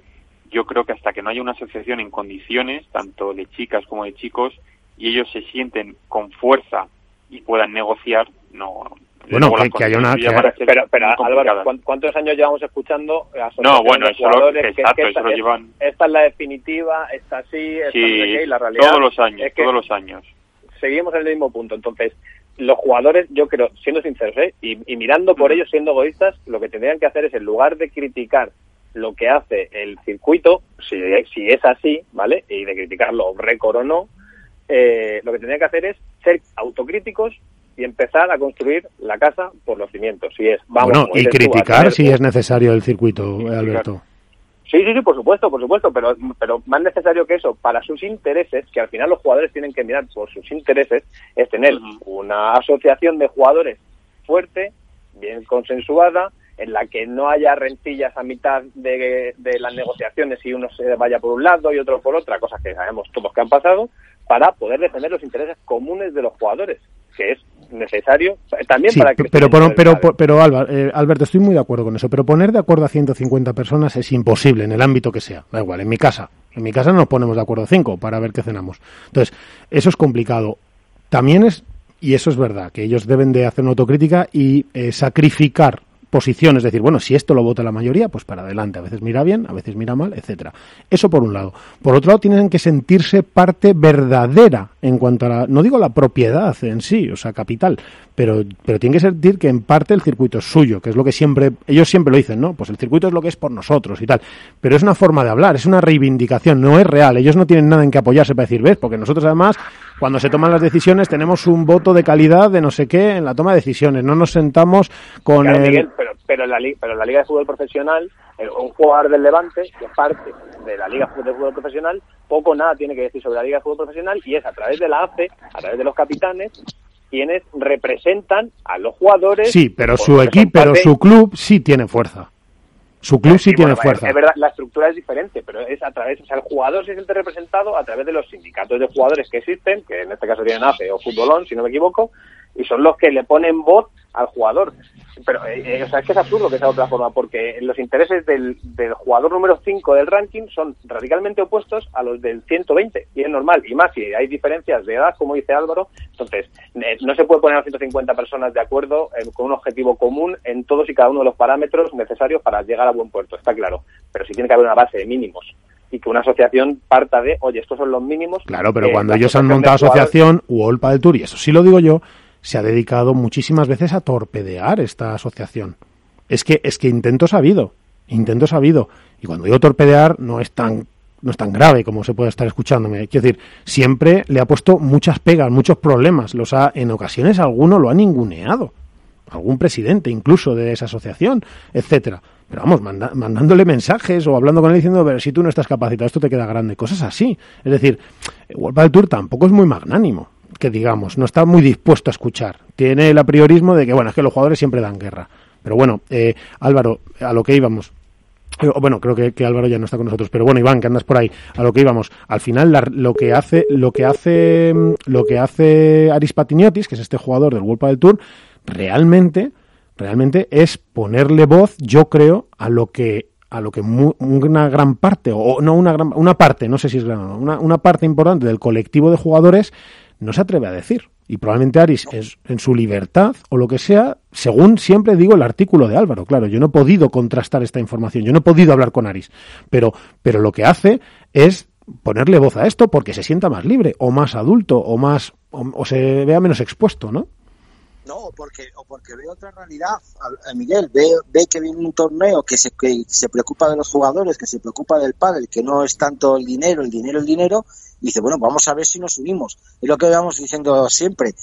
Speaker 2: yo creo que hasta que no haya una asociación en condiciones, tanto de chicas como de chicos, y ellos se sienten con fuerza y puedan negociar, no.
Speaker 5: Bueno, que, haya una.
Speaker 3: pero, pero Álvaro, ¿cuántos años llevamos escuchando
Speaker 2: no, bueno, eso, lo, exacto, eso lo llevan.
Speaker 3: Esta es la definitiva, esta sí, esta
Speaker 2: sí,
Speaker 3: la realidad.
Speaker 2: Todos los años, todos los años.
Speaker 3: Seguimos en el mismo punto. Entonces, los jugadores, yo creo, siendo sinceros, ¿eh? y, mirando por ellos, siendo egoístas, lo que tendrían que hacer es, en lugar de criticar lo que hace el circuito, si, si es así, ¿vale? Y de criticarlo récord o no, eh, lo que tendrían que hacer es ser autocríticos y empezar a construir la casa por los cimientos. Si es, vamos,
Speaker 5: y criticar si es necesario el circuito, Alberto.
Speaker 3: Sí, sí, sí, por supuesto, por supuesto, pero, pero más necesario que eso, para sus intereses, que al final los jugadores tienen que mirar por sus intereses, es tener una asociación de jugadores fuerte, bien consensuada, en la que no haya rencillas a mitad de, de, las negociaciones y uno se vaya por un lado y otro por otra, cosas que sabemos todos que han pasado, para poder defender los intereses comunes de los jugadores, que es necesario también para que...
Speaker 5: Pero, pero, pero, pero, eh, Alberto, estoy muy de acuerdo con eso, pero poner de acuerdo a 150 personas es imposible en el ámbito que sea, da igual, en mi casa. En mi casa no nos ponemos de acuerdo a cinco para ver qué cenamos. Entonces, eso es complicado. También es, y eso es verdad, que ellos deben de hacer una autocrítica y eh, sacrificar posición, es decir, bueno, si esto lo vota la mayoría, pues para adelante, a veces mira bien, a veces mira mal, etcétera. Eso por un lado. Por otro lado, tienen que sentirse parte verdadera en cuanto a la, no digo la propiedad en sí, o sea, capital, pero, pero tienen que sentir que en parte el circuito es suyo, que es lo que siempre, ellos siempre lo dicen, ¿no? Pues el circuito es lo que es por nosotros y tal. Pero es una forma de hablar, es una reivindicación, no es real. Ellos no tienen nada en que apoyarse para decir, ¿ves? Porque nosotros además, cuando se toman las decisiones, tenemos un voto de calidad de no sé qué en la toma de decisiones. No nos sentamos con el
Speaker 3: pero en la, pero la Liga de Fútbol Profesional, un jugador del Levante, que es parte de la Liga de Fútbol Profesional, poco nada tiene que decir sobre la Liga de Fútbol Profesional y es a través de la AFE, a través de los capitanes, quienes representan a los jugadores.
Speaker 5: Sí, pero su equipo, pero su club sí tiene fuerza. Su club sí, tiene fuerza.
Speaker 3: Es verdad, la estructura es diferente, pero es a través, o sea, el jugador se siente representado a través de los sindicatos de jugadores que existen, que en este caso tienen AFE o Futbolón, si no me equivoco, y son los que le ponen voz al jugador. Pero, eh, eh, o sea, es que es absurdo que sea de otra forma, porque los intereses del, del jugador número 5 del ranking son radicalmente opuestos a los del 120, y es normal, y más si hay diferencias de edad, como dice Álvaro, entonces eh, no se puede poner a 150 personas de acuerdo con un objetivo común en todos y cada uno de los parámetros necesarios para llegar a buen puerto, está claro, pero sí tiene que haber una base de mínimos. y que una asociación parta de, oye, estos son los mínimos.
Speaker 5: Claro, pero
Speaker 3: eh,
Speaker 5: cuando ellos han
Speaker 3: asociación
Speaker 5: montado
Speaker 3: de jugadores-
Speaker 5: asociación Wolpa del Tour, y eso sí lo digo yo, se ha dedicado muchísimas veces a torpedear esta asociación. Es que, es que intento sabido, intento sabido. Y cuando digo torpedear, no es tan no es tan grave como se puede estar escuchándome. Quiero decir, siempre le ha puesto muchas pegas, muchos problemas. Los ha, en ocasiones alguno lo ha ninguneado. Algún presidente incluso de esa asociación, etcétera. Pero vamos, mandándole mensajes o hablando con él diciendo, pero si tú no estás capacitado, esto te queda grande. Cosas así. Es decir, World Tour tampoco es muy magnánimo, que digamos, no está muy dispuesto a escuchar. Tiene el apriorismo de que, bueno, es que los jugadores siempre dan guerra. Pero bueno, eh, Álvaro, a lo que íbamos. Eh, Bueno, creo que, que Álvaro ya no está con nosotros, pero bueno, Iván, que andas por ahí, a lo que íbamos. Al final, lo que hace, lo que hace, mm, lo que hace Aris Patiniotis, que es este jugador del World del Tour, realmente, realmente es ponerle voz, yo creo, a lo que a lo que mu- una gran parte, o no una gran, una parte, no sé si es gran o no, una, una parte importante del colectivo de jugadores no se atreve a decir. Y probablemente Aris, es, en su libertad o lo que sea, según siempre digo el artículo de Álvaro, claro, yo no he podido contrastar esta información, yo no he podido hablar con Aris, pero, pero lo que hace es ponerle voz a esto porque se sienta más libre, o más adulto, o más, o, o se vea menos expuesto, ¿no?
Speaker 4: No, porque, o porque ve otra realidad, a- a Miguel, ve, ve que viene un torneo que se, que se preocupa de los jugadores, que se preocupa del pádel, que no es tanto el dinero, el dinero, el dinero, dice, bueno, vamos a ver si nos unimos. Es lo que vamos diciendo siempre.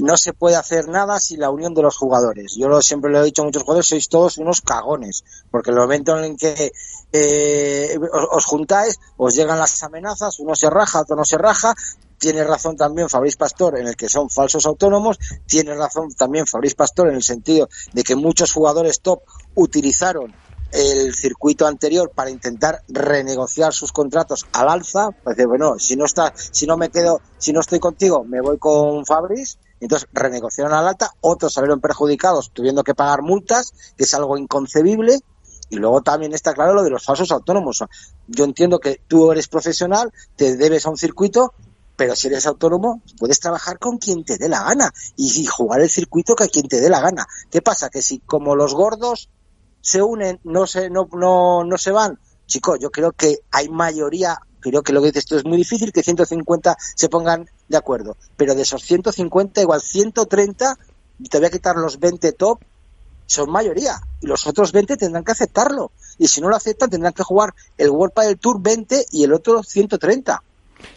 Speaker 4: No se puede hacer nada sin la unión de los jugadores. Yo lo, siempre lo he dicho a muchos jugadores, sois todos unos cagones, porque en el momento en que eh, os, os juntáis, os llegan las amenazas, uno se raja, otro no se raja, tiene razón también Fabriz Pastor en el que son falsos autónomos, tiene razón también Fabriz Pastor en el sentido de que muchos jugadores top utilizaron el circuito anterior para intentar renegociar sus contratos al alza, pues bueno, si no está, si no me quedo, si no estoy contigo, me voy con Fabriz, entonces renegociaron al alta, otros salieron perjudicados tuviendo que pagar multas, que es algo inconcebible, y luego también está claro lo de los falsos autónomos. Yo entiendo que tú eres profesional, te debes a un circuito, pero si eres autónomo, puedes trabajar con quien te dé la gana y jugar el circuito que a quien te dé la gana. ¿Qué pasa? Que si como los gordos se unen, no se, no, no, no se van. Chicos, yo creo que hay mayoría, creo que lo que dices tú es muy difícil que 150 se pongan de acuerdo, pero de esos 150 igual 130, y te voy a quitar los 20 top, son mayoría. Y los otros 20 tendrán que aceptarlo. Y si no lo aceptan tendrán que jugar el World del Tour 20 y el otro 130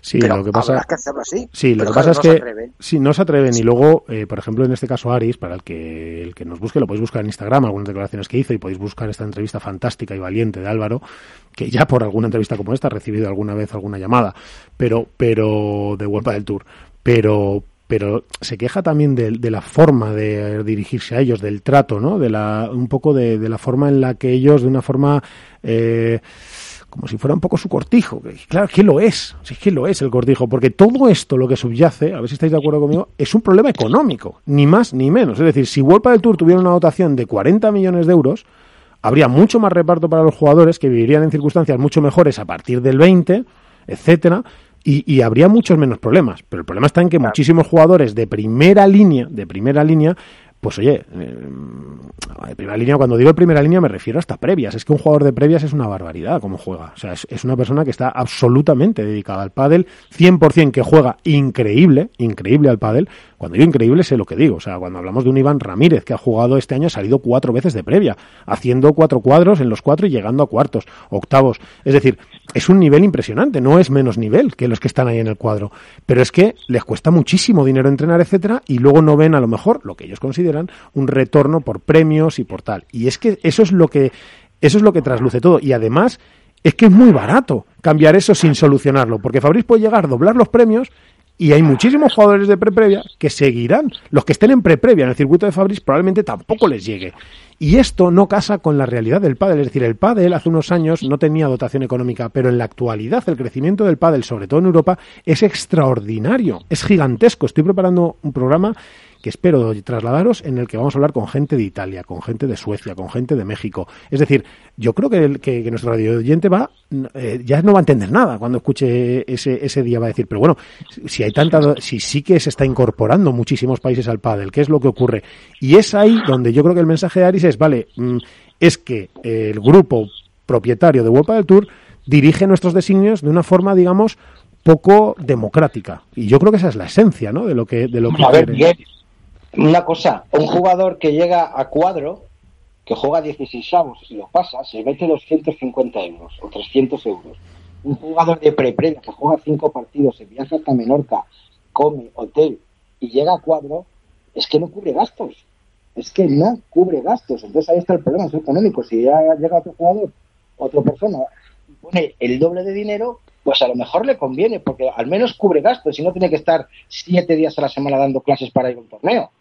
Speaker 5: Sí,
Speaker 4: pero
Speaker 5: lo que pasa
Speaker 4: que hacerlo así.
Speaker 5: Sí, lo
Speaker 4: Pero
Speaker 5: que pasa
Speaker 4: claro,
Speaker 5: es
Speaker 4: no
Speaker 5: que sí, no se atreven. Y luego, eh, por ejemplo, en este caso Aris, para el que el que nos busque, lo podéis buscar en Instagram, algunas declaraciones que hizo y podéis buscar esta entrevista fantástica y valiente de Álvaro, que ya por alguna entrevista como esta ha recibido alguna vez alguna llamada, pero pero de World del Tour, pero pero se queja también de, de la forma de dirigirse a ellos, del trato, ¿no? De la un poco de, de la forma en la que ellos, de una forma eh, como si fuera un poco su cortijo. Claro, que lo es, sí es que lo es el cortijo, porque todo esto lo que subyace, a ver si estáis de acuerdo conmigo, es un problema económico, ni más ni menos. Es decir, si World del Tour tuviera una dotación de 40 millones de euros, habría mucho más reparto para los jugadores que vivirían en circunstancias mucho mejores a partir del 20, etcétera, y, y habría muchos menos problemas. Pero el problema está en que muchísimos jugadores de primera línea, de primera línea, pues oye, eh, primera línea, cuando digo primera línea me refiero hasta previas. Es que un jugador de previas es una barbaridad como juega. O sea, es, es una persona que está absolutamente dedicada al pádel, 100% que juega increíble, increíble al pádel. Cuando digo increíble sé lo que digo. O sea, cuando hablamos de un Iván Ramírez que ha jugado este año, ha salido cuatro veces de previa, haciendo cuatro cuadros en los cuatro y llegando a cuartos, octavos. Es decir, es un nivel impresionante, no es menos nivel que los que están ahí en el cuadro. Pero es que les cuesta muchísimo dinero entrenar, etcétera, y luego no ven a lo mejor lo que ellos consideran un retorno por premios y por tal. Y es que eso es lo que eso es lo que trasluce todo. Y además es que es muy barato cambiar eso sin solucionarlo, porque Fabriz puede llegar a doblar los premios y hay muchísimos jugadores de pre-previa que seguirán. Los que estén en pre-previa en el circuito de Fabriz probablemente tampoco les llegue. Y esto no casa con la realidad del pádel. Es decir, el pádel hace unos años no tenía dotación económica, pero en la actualidad el crecimiento del pádel, sobre todo en Europa, es extraordinario, es gigantesco. Estoy preparando un programa que espero trasladaros en el que vamos a hablar con gente de Italia, con gente de Suecia, con gente de México. Es decir, yo creo que, el- que, que nuestro radio oyente va, eh, ya no va a entender nada cuando escuche ese, ese día, va a decir, pero bueno, si hay tanta, si sí que se está incorporando muchísimos países al pádel, ¿qué es lo que ocurre? Y es ahí donde yo creo que el mensaje de Aris es, vale, mm, es que el grupo propietario de World Padel Tour dirige nuestros designios de una forma, digamos, poco democrática. Y yo creo que esa es la esencia, ¿no? De lo que, de lo que
Speaker 4: A ver,
Speaker 5: quiere.
Speaker 4: Miguel, una cosa, un jugador que llega a cuadro, que juega 16 avos y lo pasa, se mete 250 euros o 300 euros. Un jugador de pre-previa que juega 5 partidos, se viaja hasta Menorca, come, hotel y llega a cuadro, es que no cubre gastos. Es que no cubre gastos. Entonces ahí está el problema, económico. Si ya llega otro jugador, otra persona, pone el doble de dinero, pues a lo mejor le conviene, porque al menos cubre gastos y no tiene que estar siete días a la semana dando clases para ir a un torneo.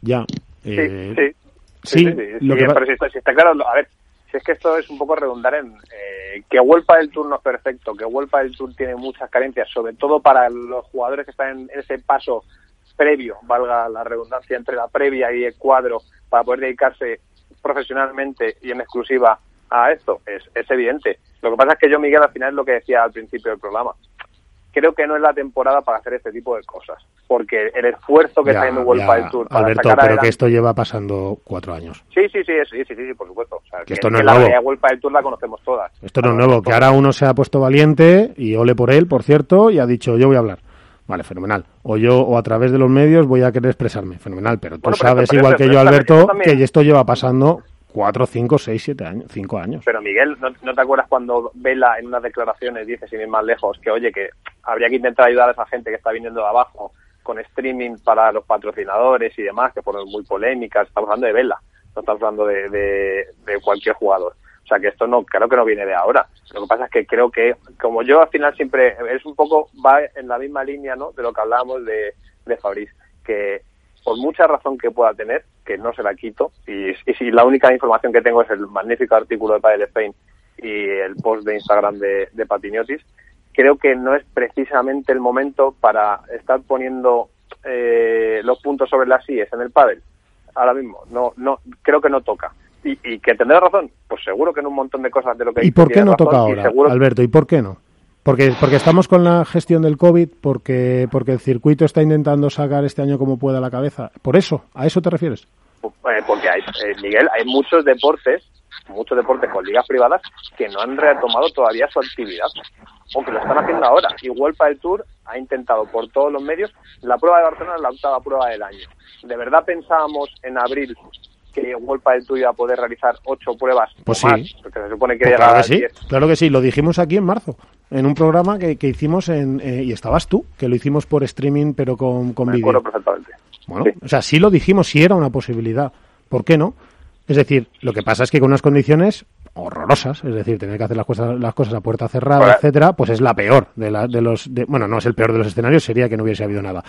Speaker 5: Ya.
Speaker 3: Sí,
Speaker 5: eh,
Speaker 3: sí.
Speaker 5: sí,
Speaker 3: Sí, sí, sí,
Speaker 5: lo
Speaker 3: sí,
Speaker 5: que va-
Speaker 3: pero si está, si está claro, a ver, si es que esto es un poco redundar en eh, que Huelpa del Tour no es perfecto, que Huelpa del Tour tiene muchas carencias, sobre todo para los jugadores que están en ese paso previo, valga la redundancia, entre la previa y el cuadro, para poder dedicarse profesionalmente y en exclusiva a esto, es, es evidente. Lo que pasa es que yo, Miguel, al final es lo que decía al principio del programa. Creo que no es la temporada para hacer este tipo de cosas, porque el esfuerzo que
Speaker 5: ya,
Speaker 3: está haciendo Huelpa
Speaker 5: ya,
Speaker 3: del Tour para
Speaker 5: Alberto,
Speaker 3: sacar
Speaker 5: pero
Speaker 3: adelante-
Speaker 5: que esto lleva pasando cuatro años.
Speaker 3: Sí, sí, sí, sí, sí, sí, sí, por supuesto. O sea,
Speaker 5: Que esto no es
Speaker 3: la
Speaker 5: nuevo.
Speaker 3: Huelpa del Tour la conocemos todas.
Speaker 5: Esto no es nuevo, que ahora uno se ha puesto valiente y ole por él, por cierto, y ha dicho yo voy a hablar. Vale, fenomenal. O yo, o a través de los medios voy a querer expresarme. Fenomenal, pero tú
Speaker 3: Bueno, pero
Speaker 5: sabes
Speaker 3: esto-
Speaker 5: igual
Speaker 3: pero
Speaker 5: que yo, Alberto,
Speaker 3: también-
Speaker 5: que esto lleva pasando cuatro, cinco, seis, siete años, cinco años.
Speaker 3: Pero Miguel, ¿no, te acuerdas cuando Vela en unas declaraciones dice, sin ir más lejos, que oye, que habría que intentar ayudar a esa gente que está viniendo de abajo con streaming para los patrocinadores y demás, que fueron muy polémicas? Estamos hablando de Vela, no estamos hablando de, de, cualquier jugador. O sea que esto no, claro que no viene de ahora. Lo que pasa es que creo que, como yo al final siempre, es un poco, va en la misma línea, ¿no? De lo que hablábamos de, de Fabriz, que por mucha razón que pueda tener, que no se la quito, y, y si la única información que tengo es el magnífico artículo de Padel Spain y el post de Instagram de, de Patiniotis, creo que no es precisamente el momento para estar poniendo eh, los puntos sobre las IES en el pádel. Ahora mismo, no, no, creo que no toca. Y, y que tendrá razón, pues seguro que en un montón de cosas de lo que
Speaker 5: ¿Y por qué no
Speaker 3: razón,
Speaker 5: toca ahora,
Speaker 3: seguro-
Speaker 5: Alberto? ¿Y por qué no? Porque, porque estamos con la gestión del COVID, porque, porque el circuito está intentando sacar este año como pueda la cabeza. ¿Por eso? ¿A eso te refieres?
Speaker 3: Eh, porque hay, eh, Miguel, hay muchos deportes, muchos deportes con ligas privadas que no han retomado todavía su actividad o que lo están haciendo ahora. Y Huelpa del Tour ha intentado por todos los medios la prueba de Barcelona es la octava prueba del año. ¿De verdad pensábamos en abril que Huelpa del Tour iba a poder realizar ocho pruebas
Speaker 5: Pues
Speaker 3: o más?
Speaker 5: sí.
Speaker 3: Porque se supone que
Speaker 5: Pues claro que sí,
Speaker 3: 10.
Speaker 5: claro que sí. Lo dijimos aquí en marzo, en un programa que, que hicimos en, eh, y estabas tú, que lo hicimos por streaming pero con, con vídeo.
Speaker 3: perfectamente.
Speaker 5: Bueno,
Speaker 3: Sí.
Speaker 5: o sea, sí lo dijimos, sí era una posibilidad. ¿Por qué no? Es decir, lo que pasa es que con unas condiciones horrorosas, es decir, tener que hacer las cosas, las cosas a puerta cerrada, etcétera, pues es la peor de, la, de los. de- bueno, no es el peor de los escenarios, sería que no hubiese habido nada.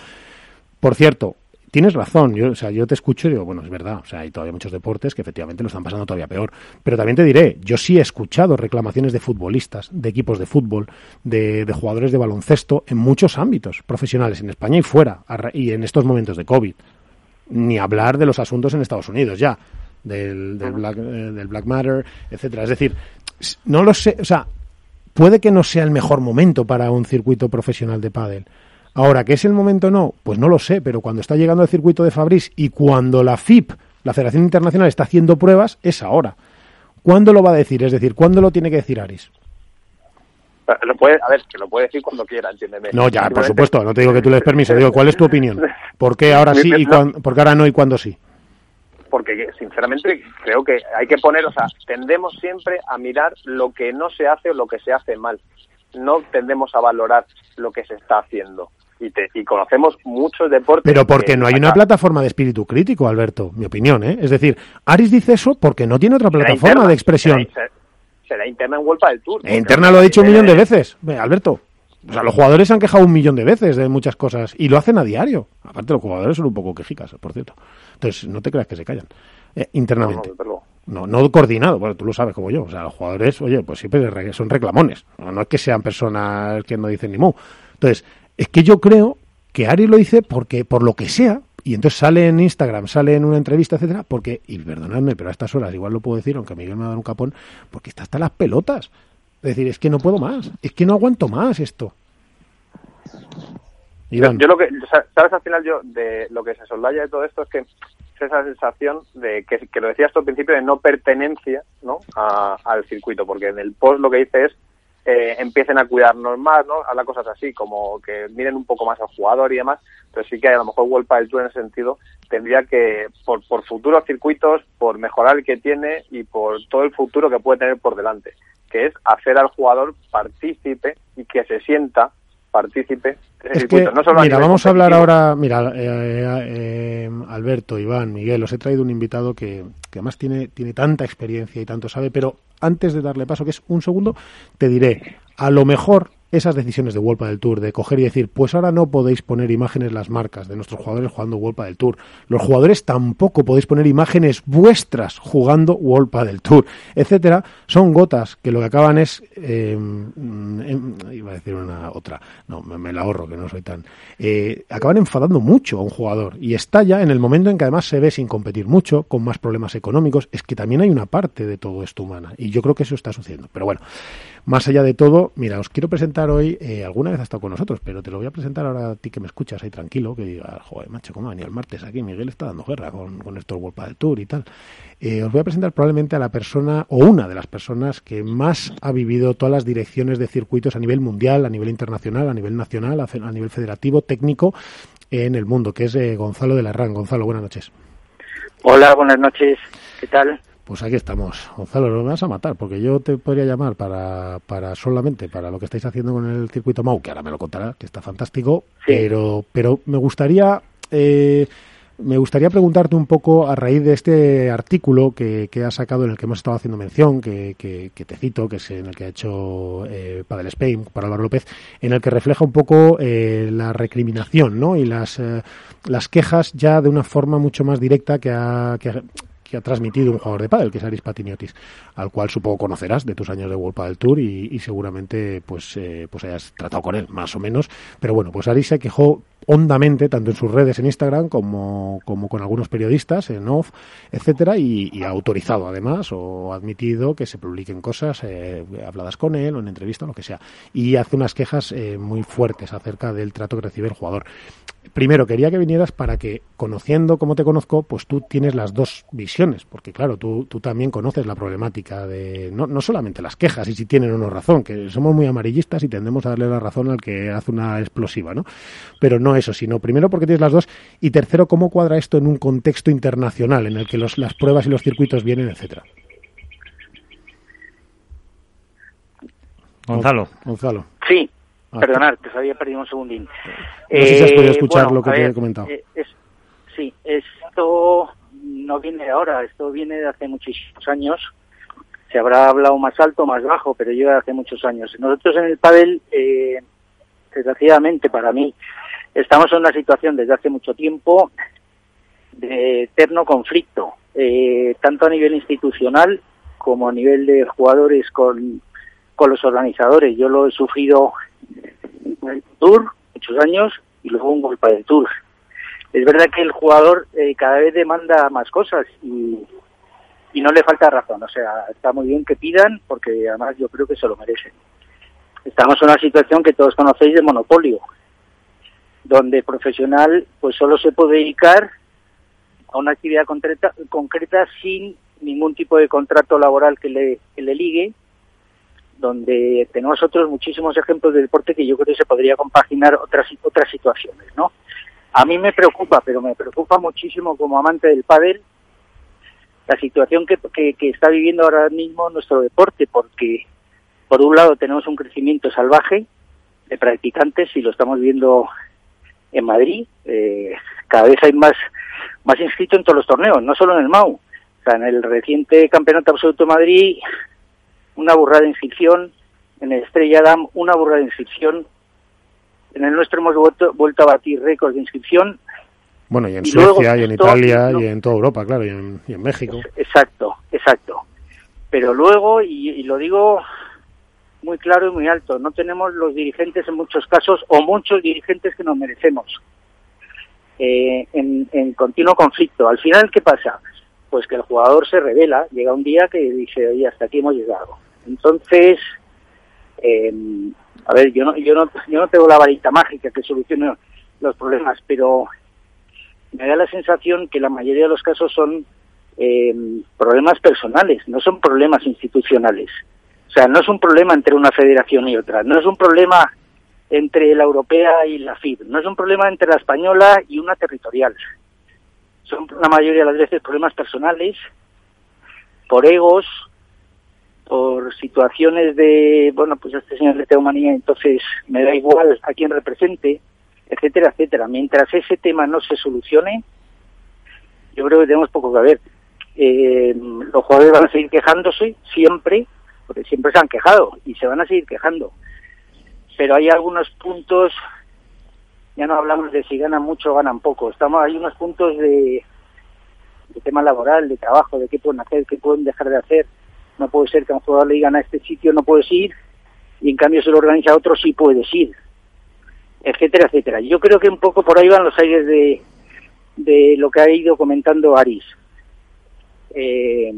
Speaker 5: Por cierto, tienes razón. Yo, o sea, yo te escucho y digo, bueno, es verdad. O sea, hay todavía muchos deportes que efectivamente lo están pasando todavía peor. Pero también te diré, yo sí he escuchado reclamaciones de futbolistas, de equipos de fútbol, de, de jugadores de baloncesto en muchos ámbitos profesionales, en España y fuera, y en estos momentos de COVID. Ni hablar de los asuntos en Estados Unidos ya, del, del, Black, eh, del Black Matter, etcétera. Es decir, no lo sé, o sea, puede que no sea el mejor momento para un circuito profesional de pádel. Ahora, ¿qué es el momento no? Pues no lo sé, pero cuando está llegando el circuito de Fabriz y cuando la FIP, la Federación Internacional, está haciendo pruebas, es ahora. ¿Cuándo lo va a decir? Es decir, ¿cuándo lo tiene que decir Aris?
Speaker 3: Lo puede, a ver, que lo puede decir cuando quiera, entiéndeme.
Speaker 5: No, ya, por supuesto, no te digo que tú le des permiso, digo, ¿cuál es tu opinión? ¿Por qué ahora sí y cuan- por qué ahora no y cuándo sí?
Speaker 3: porque sinceramente creo que hay que poner, o sea, tendemos siempre a mirar lo que no se hace o lo que se hace mal. No tendemos a valorar lo que se está haciendo. Y, te- y conocemos muchos deportes.
Speaker 5: Pero porque
Speaker 3: que
Speaker 5: no hay una plataforma de espíritu crítico, Alberto, mi opinión, ¿eh? Es decir, Aris dice eso porque no tiene otra plataforma
Speaker 3: interna,
Speaker 5: de expresión.
Speaker 3: Será, será interna en Huelpa del Tour.
Speaker 5: Interna lo ha dicho un millón de veces, Ve, Alberto. O sea, los jugadores se han quejado un millón de veces de muchas cosas y lo hacen a diario. Aparte, los jugadores son un poco quejicas, por cierto. Entonces, no te creas que se callan. Eh, internamente.
Speaker 3: No, no.
Speaker 5: No, no coordinado, bueno, tú lo sabes como yo. O sea, los jugadores, oye, pues siempre re- son reclamones. No, no es que sean personas que no dicen ni mu. Entonces, es que yo creo que Ari lo dice porque, por lo que sea, y entonces sale en Instagram, sale en una entrevista, etcétera, porque, y perdonadme, pero a estas horas igual lo puedo decir, aunque Miguel me ha dado un capón, porque está hasta las pelotas. Es decir, es que no puedo más, es que no aguanto más esto.
Speaker 3: Yo,
Speaker 5: Iván,
Speaker 3: yo lo que, sa- sabes, al final yo, de lo que se soldaya de todo esto es que esa sensación de que, que lo decías tú al principio de no pertenencia ¿no? al circuito, porque en el post lo que dice es eh, empiecen a cuidarnos más, ¿no? Habla cosas así, como que miren un poco más al jugador y demás, pero sí que a lo mejor World del Tour en ese sentido tendría que, por, por futuros circuitos, por mejorar el que tiene y por todo el futuro que puede tener por delante, que es hacer al jugador partícipe y que se sienta partícipe
Speaker 5: es que, mira, vamos a hablar ahora, mira, eh, eh, Alberto, Iván, Miguel, os he traído un invitado que, que además tiene, tiene tanta experiencia y tanto sabe, pero antes de darle paso, que es un segundo, te diré, a lo mejor esas decisiones de Wolpa del Tour, de coger y decir, pues ahora no podéis poner imágenes las marcas de nuestros jugadores jugando Wolpa del Tour. Los jugadores tampoco podéis poner imágenes vuestras jugando Wolpa del Tour, etcétera. Son gotas que lo que acaban es, eh, em, iba a decir una otra, no, me, la ahorro que no soy tan, eh, acaban enfadando mucho a un jugador y estalla en el momento en que además se ve sin competir mucho, con más problemas económicos. Es que también hay una parte de todo esto humana y yo creo que eso está sucediendo. Pero bueno. Más allá de todo, mira, os quiero presentar hoy, eh, alguna vez ha estado con nosotros, pero te lo voy a presentar ahora a ti que me escuchas ahí tranquilo, que digas, joder, macho, ¿cómo venía el martes aquí? Miguel está dando guerra con, con estos World del Tour y tal. Eh, os voy a presentar probablemente a la persona, o una de las personas que más ha vivido todas las direcciones de circuitos a nivel mundial, a nivel internacional, a nivel nacional, a, nivel federativo, técnico, en el mundo, que es eh, Gonzalo de la RAN. Gonzalo, buenas noches.
Speaker 6: Hola, buenas noches. ¿Qué tal?
Speaker 5: Pues aquí estamos. Gonzalo, no me vas a matar, porque yo te podría llamar para, para solamente para lo que estáis haciendo con el circuito MAU, que ahora me lo contará, que está fantástico, pero, pero me gustaría... Eh, me gustaría preguntarte un poco a raíz de este artículo que, que has sacado en el que hemos estado haciendo mención, que, que, te cito, que es en el que ha hecho eh, Padel Spain para Álvaro López, en el que refleja un poco eh, la recriminación ¿no? y las, eh, las quejas ya de una forma mucho más directa que ha, que, ha transmitido un jugador de pádel, que es Aris Patiniotis, al cual supongo conocerás de tus años de World Padel Tour y, seguramente pues, eh, pues hayas tratado con él, más o menos. Pero bueno, pues Aris se quejó hondamente, tanto en sus redes en Instagram como, como con algunos periodistas en off, etcétera, y, ha autorizado además o admitido que se publiquen cosas eh, habladas con él o en entrevista o lo que sea. Y hace unas quejas eh, muy fuertes acerca del trato que recibe el jugador. Primero, quería que vinieras para que, conociendo como te conozco, pues tú tienes las dos visiones, porque claro, tú, tú también conoces la problemática de no, no solamente las quejas y si tienen o no razón, que somos muy amarillistas y tendemos a darle la razón al que hace una explosiva, ¿no? Pero no eso, sino primero porque tienes las dos y tercero, cómo cuadra esto en un contexto internacional en el que los, las pruebas y los circuitos vienen, etcétera.
Speaker 1: Gonzalo.
Speaker 5: Gonzalo.
Speaker 6: Sí, ah, perdonad, que se había perdido un segundín.
Speaker 5: No sé si has podido eh, escuchar lo que te he comentado.
Speaker 6: Eh, sí, esto no viene ahora, esto viene de hace muchísimos años. Se habrá hablado más alto, más bajo, pero lleva hace muchos años. Nosotros en el pádel, eh, desgraciadamente para mí, Estamos en una situación desde hace mucho tiempo de eterno conflicto, eh, tanto a nivel institucional como a nivel de jugadores con, con los organizadores. Yo lo he sufrido en el Tour muchos años y luego un golpe del Tour. Es verdad que el jugador eh, cada vez demanda más cosas y, no le falta razón. O sea, está muy bien que pidan porque además yo creo que se lo merecen. Estamos en una situación que todos conocéis de monopolio donde el profesional pues solo se puede dedicar a una actividad concreta, concreta sin ningún tipo de contrato laboral que le, que le ligue, donde tenemos otros muchísimos ejemplos de deporte que yo creo que se podría compaginar otras otras situaciones, ¿no? A mí me preocupa, pero me preocupa muchísimo como amante del pádel la situación que, que, está viviendo ahora mismo nuestro deporte, porque por un lado tenemos un crecimiento salvaje de practicantes y lo estamos viendo en Madrid. Eh, cada vez hay más, más inscritos en todos los torneos, no solo en el MAU. O sea, en el reciente Campeonato Absoluto de Madrid, una burrada inscripción. En el Estrella Dam, una burrada inscripción. En el nuestro hemos vuelto, vuelto a batir récords de inscripción.
Speaker 5: Bueno, y en Suecia, y en Italia, y en toda Europa, claro, y en, y en México.
Speaker 6: Exacto, exacto. Pero luego, y lo digo muy claro y muy alto. No tenemos los dirigentes en muchos casos o muchos dirigentes que nos merecemos. Eh, en, continuo conflicto. Al final, ¿qué pasa? Pues que el jugador se revela, llega un día que dice, oye, hasta aquí hemos llegado. Entonces, em, a ver, yo no, yo no, yo no tengo la varita mágica que solucione los problemas, pero me da la sensación que la mayoría de los casos son eh, problemas personales, no son problemas institucionales. O sea, no es un problema entre una federación y otra, no es un problema entre la europea y la FIB, no es un problema entre la española y una territorial. Son la mayoría de las veces problemas personales, por egos, por situaciones de, bueno, pues este señor le tengo manía, entonces me da igual a quién represente, etcétera, etcétera. Mientras ese tema no se solucione, yo creo que tenemos poco que ver. Eh, los jugadores van a seguir quejándose siempre, porque siempre se han quejado y se van a seguir quejando. Pero hay algunos puntos, ya no hablamos de si ganan mucho o ganan poco, estamos hay unos puntos de, de tema laboral, de trabajo, de qué pueden hacer, qué pueden dejar de hacer. No puede ser que a un jugador le digan a este sitio no puedes ir y en cambio se lo organiza a otro sí puedes ir, etcétera, etcétera. Yo creo que un poco por ahí van los aires de, de lo que ha ido comentando Aris. Eh,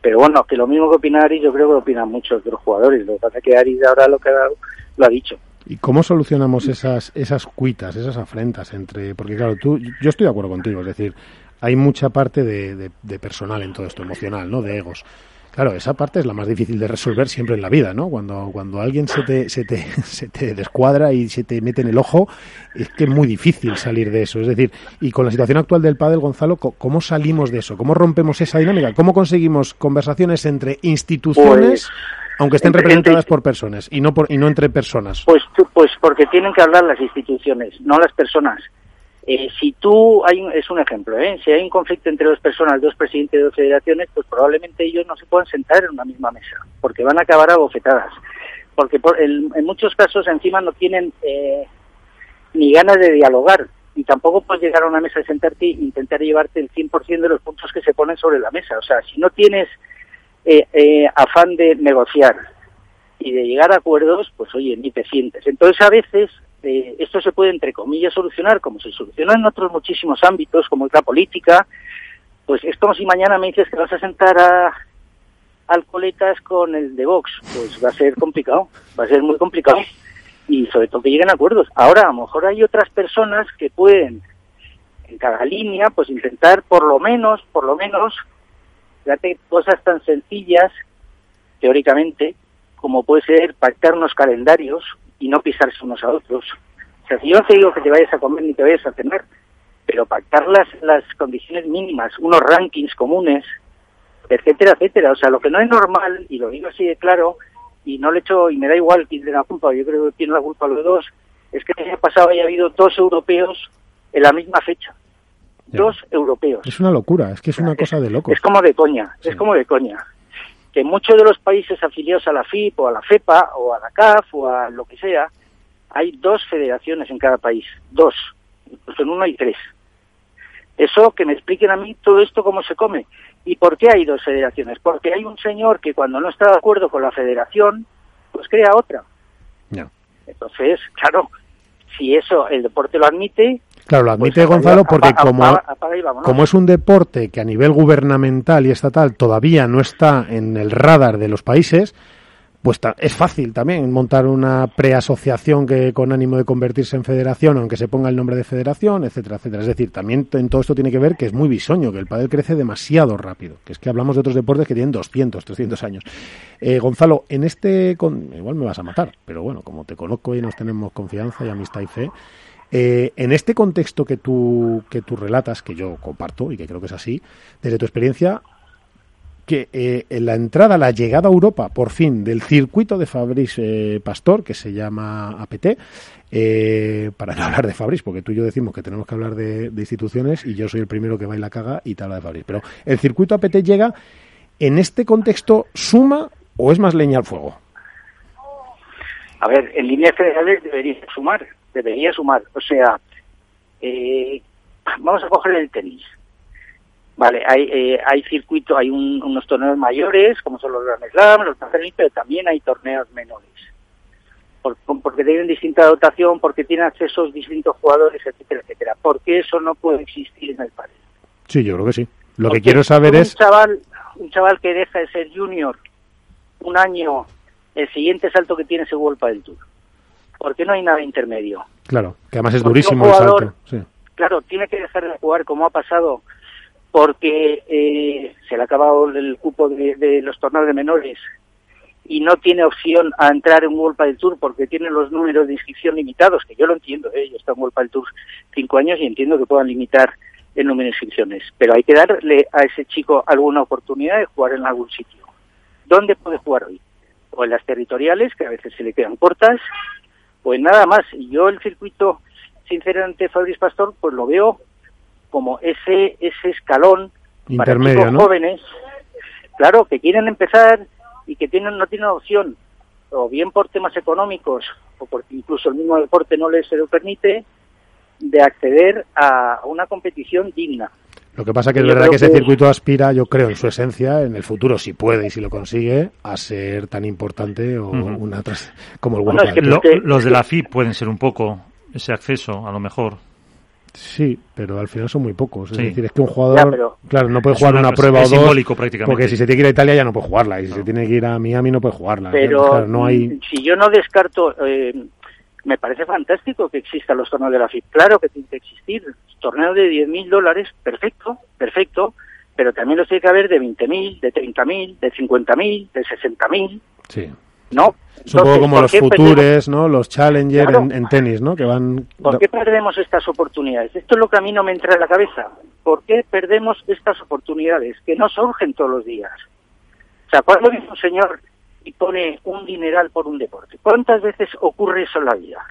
Speaker 6: pero bueno, que lo mismo que opina Aris, yo creo que lo opinan muchos de los jugadores. Lo que pasa es que Aris ahora lo ha dicho.
Speaker 5: ¿Y cómo solucionamos esas, esas cuitas, esas afrentas entre...? Porque claro, tú, yo estoy de acuerdo contigo, es decir, hay mucha parte de, de, de personal en todo esto, emocional, ¿no? De egos. Claro, esa parte es la más difícil de resolver siempre en la vida, ¿no? Cuando, cuando alguien se te, se, te, se te descuadra y se te mete en el ojo, es que es muy difícil salir de eso. Es decir, y con la situación actual del pádel, Gonzalo, ¿cómo salimos de eso? ¿Cómo rompemos esa dinámica? ¿Cómo conseguimos conversaciones entre instituciones, pues, aunque estén representadas por personas, y no, por, y no entre personas?
Speaker 6: Pues, pues porque tienen que hablar las instituciones, no las personas. Eh, si tú, hay un, es un ejemplo, ¿eh? si hay un conflicto entre dos personas, dos presidentes de dos federaciones, pues probablemente ellos no se puedan sentar en una misma mesa, porque van a acabar a. Porque por, el, en muchos casos encima no tienen eh, ni ganas de dialogar, y tampoco puedes llegar a una mesa y sentarte e intentar llevarte el 100% de los puntos que se ponen sobre la mesa. O sea, si no tienes eh, eh, afán de negociar y de llegar a acuerdos, pues oye, ni te sientes. Entonces a veces eh, esto se puede, entre comillas, solucionar, como se soluciona en otros muchísimos ámbitos, como es la política, pues es como si mañana me dices que vas a sentar a alcoletas con el de Vox, pues va a ser complicado, va a ser muy complicado, y sobre todo que lleguen a acuerdos. Ahora, a lo mejor hay otras personas que pueden, en cada línea, pues intentar por lo menos, por lo menos, fíjate, cosas tan sencillas, teóricamente, como puede ser pactar unos calendarios, y no pisarse unos a otros. O sea, si yo no te digo que te vayas a comer ni te vayas a cenar, pero pactar las, las condiciones mínimas, unos rankings comunes, etcétera, etcétera. O sea, lo que no es normal, y lo digo así de claro, y no le echo, y me da igual quién tiene la culpa, yo creo que tiene la culpa los dos, es que el año pasado haya habido dos europeos en la misma fecha. Ya. Dos europeos.
Speaker 5: Es una locura, es que es una
Speaker 6: es,
Speaker 5: cosa de locos.
Speaker 6: Es como de coña, sí. es como de coña que muchos de los países afiliados a la FIP o a la FEPA o a la CAF o a lo que sea, hay dos federaciones en cada país, dos, incluso en uno hay tres. Eso que me expliquen a mí todo esto cómo se come. ¿Y por qué hay dos federaciones? Porque hay un señor que cuando no está de acuerdo con la federación, pues crea otra.
Speaker 5: No.
Speaker 6: Entonces, claro, si eso el deporte lo admite,
Speaker 5: Claro, lo admite pues Gonzalo porque
Speaker 6: apaga,
Speaker 5: como,
Speaker 6: apaga, apaga y
Speaker 5: como es un deporte que a nivel gubernamental y estatal todavía no está en el radar de los países, pues es fácil también montar una preasociación que con ánimo de convertirse en federación, aunque se ponga el nombre de federación, etcétera, etcétera. Es decir, también en todo esto tiene que ver que es muy bisoño, que el pádel crece demasiado rápido, que es que hablamos de otros deportes que tienen 200, 300 años. Eh, Gonzalo, en este, con, igual me vas a matar, pero bueno, como te conozco y nos tenemos confianza y amistad y fe, eh, en este contexto que tú, que tú relatas, que yo comparto y que creo que es así, desde tu experiencia, que eh, en la entrada, la llegada a Europa, por fin, del circuito de Fabrice eh, Pastor, que se llama APT, eh, para no hablar de Fabrice, porque tú y yo decimos que tenemos que hablar de, instituciones y yo soy el primero que baila caga y te habla de Fabrice. Pero el circuito APT llega, en este contexto, ¿suma o es más leña al fuego?
Speaker 6: A ver, en líneas generales debería sumar, debería sumar. O sea, eh, vamos a coger el tenis. Vale, hay, eh, hay circuito, hay un, unos torneos mayores, como son los Grand Slam, los Tenis, pero también hay torneos menores. Por, porque tienen distinta dotación, porque tienen accesos distintos jugadores, etcétera, etcétera. Porque eso no puede existir en el país.
Speaker 5: Sí, yo creo que sí. Lo porque que quiero saber
Speaker 6: un
Speaker 5: es...
Speaker 6: Chaval, un chaval que deja de ser junior un año, el siguiente salto que tiene es el World del Tour. Porque no hay nada intermedio.
Speaker 5: Claro, que además es porque durísimo jugador, el salto. Sí
Speaker 6: claro, tiene que dejar de jugar como ha pasado porque eh, se le ha acabado el cupo de, los torneos de menores y no tiene opción a entrar en World del Tour porque tiene los números de inscripción limitados, que yo lo entiendo, ¿eh? yo he estado en World del Tour cinco años y entiendo que puedan limitar el número de inscripciones, pero hay que darle a ese chico alguna oportunidad de jugar en algún sitio. ¿Dónde puede jugar hoy? O en las territoriales, que a veces se le quedan cortas, en nada más. Yo el circuito, sinceramente, Fabriz Pastor, pues lo veo como ese ese escalón para chicos jóvenes, claro, que quieren empezar y que tienen no tienen opción, o bien por temas económicos, o porque incluso el mismo deporte no les lo permite, de acceder a una competición digna.
Speaker 5: Lo que pasa que es verdad que ese circuito aspira, yo creo, en su esencia, en el futuro, si puede y si lo consigue, a ser tan importante o una como el
Speaker 1: bueno, Los de la FIP pueden ser un poco ese acceso, a lo mejor.
Speaker 5: Sí, pero al final son muy pocos. Es decir, es que un jugador, claro, no puede jugar una, prueba o dos. Porque si se tiene que ir a Italia ya no puede jugarla. Y si se tiene que ir a Miami no puede jugarla.
Speaker 6: Pero no hay... si yo no descarto, eh, me parece fantástico que existan los torneos de la FIP. Claro que tiene que existir. Torneos de 10.000 dólares, perfecto, perfecto. Pero también los tiene que haber de 20.000, de 30.000, de 50.000, de 60.000.
Speaker 5: Sí.
Speaker 6: ¿no?
Speaker 5: Es un poco como los futures, ¿no? Los challengers en, tenis, ¿no? Que van...
Speaker 6: ¿Por qué perdemos estas oportunidades? Esto es lo que a mí no me entra en la cabeza. ¿Por qué perdemos estas oportunidades que no surgen todos los días? O sea, cuando viene un señor y pone un dineral por un deporte, ¿cuántas veces ocurre eso en la vida?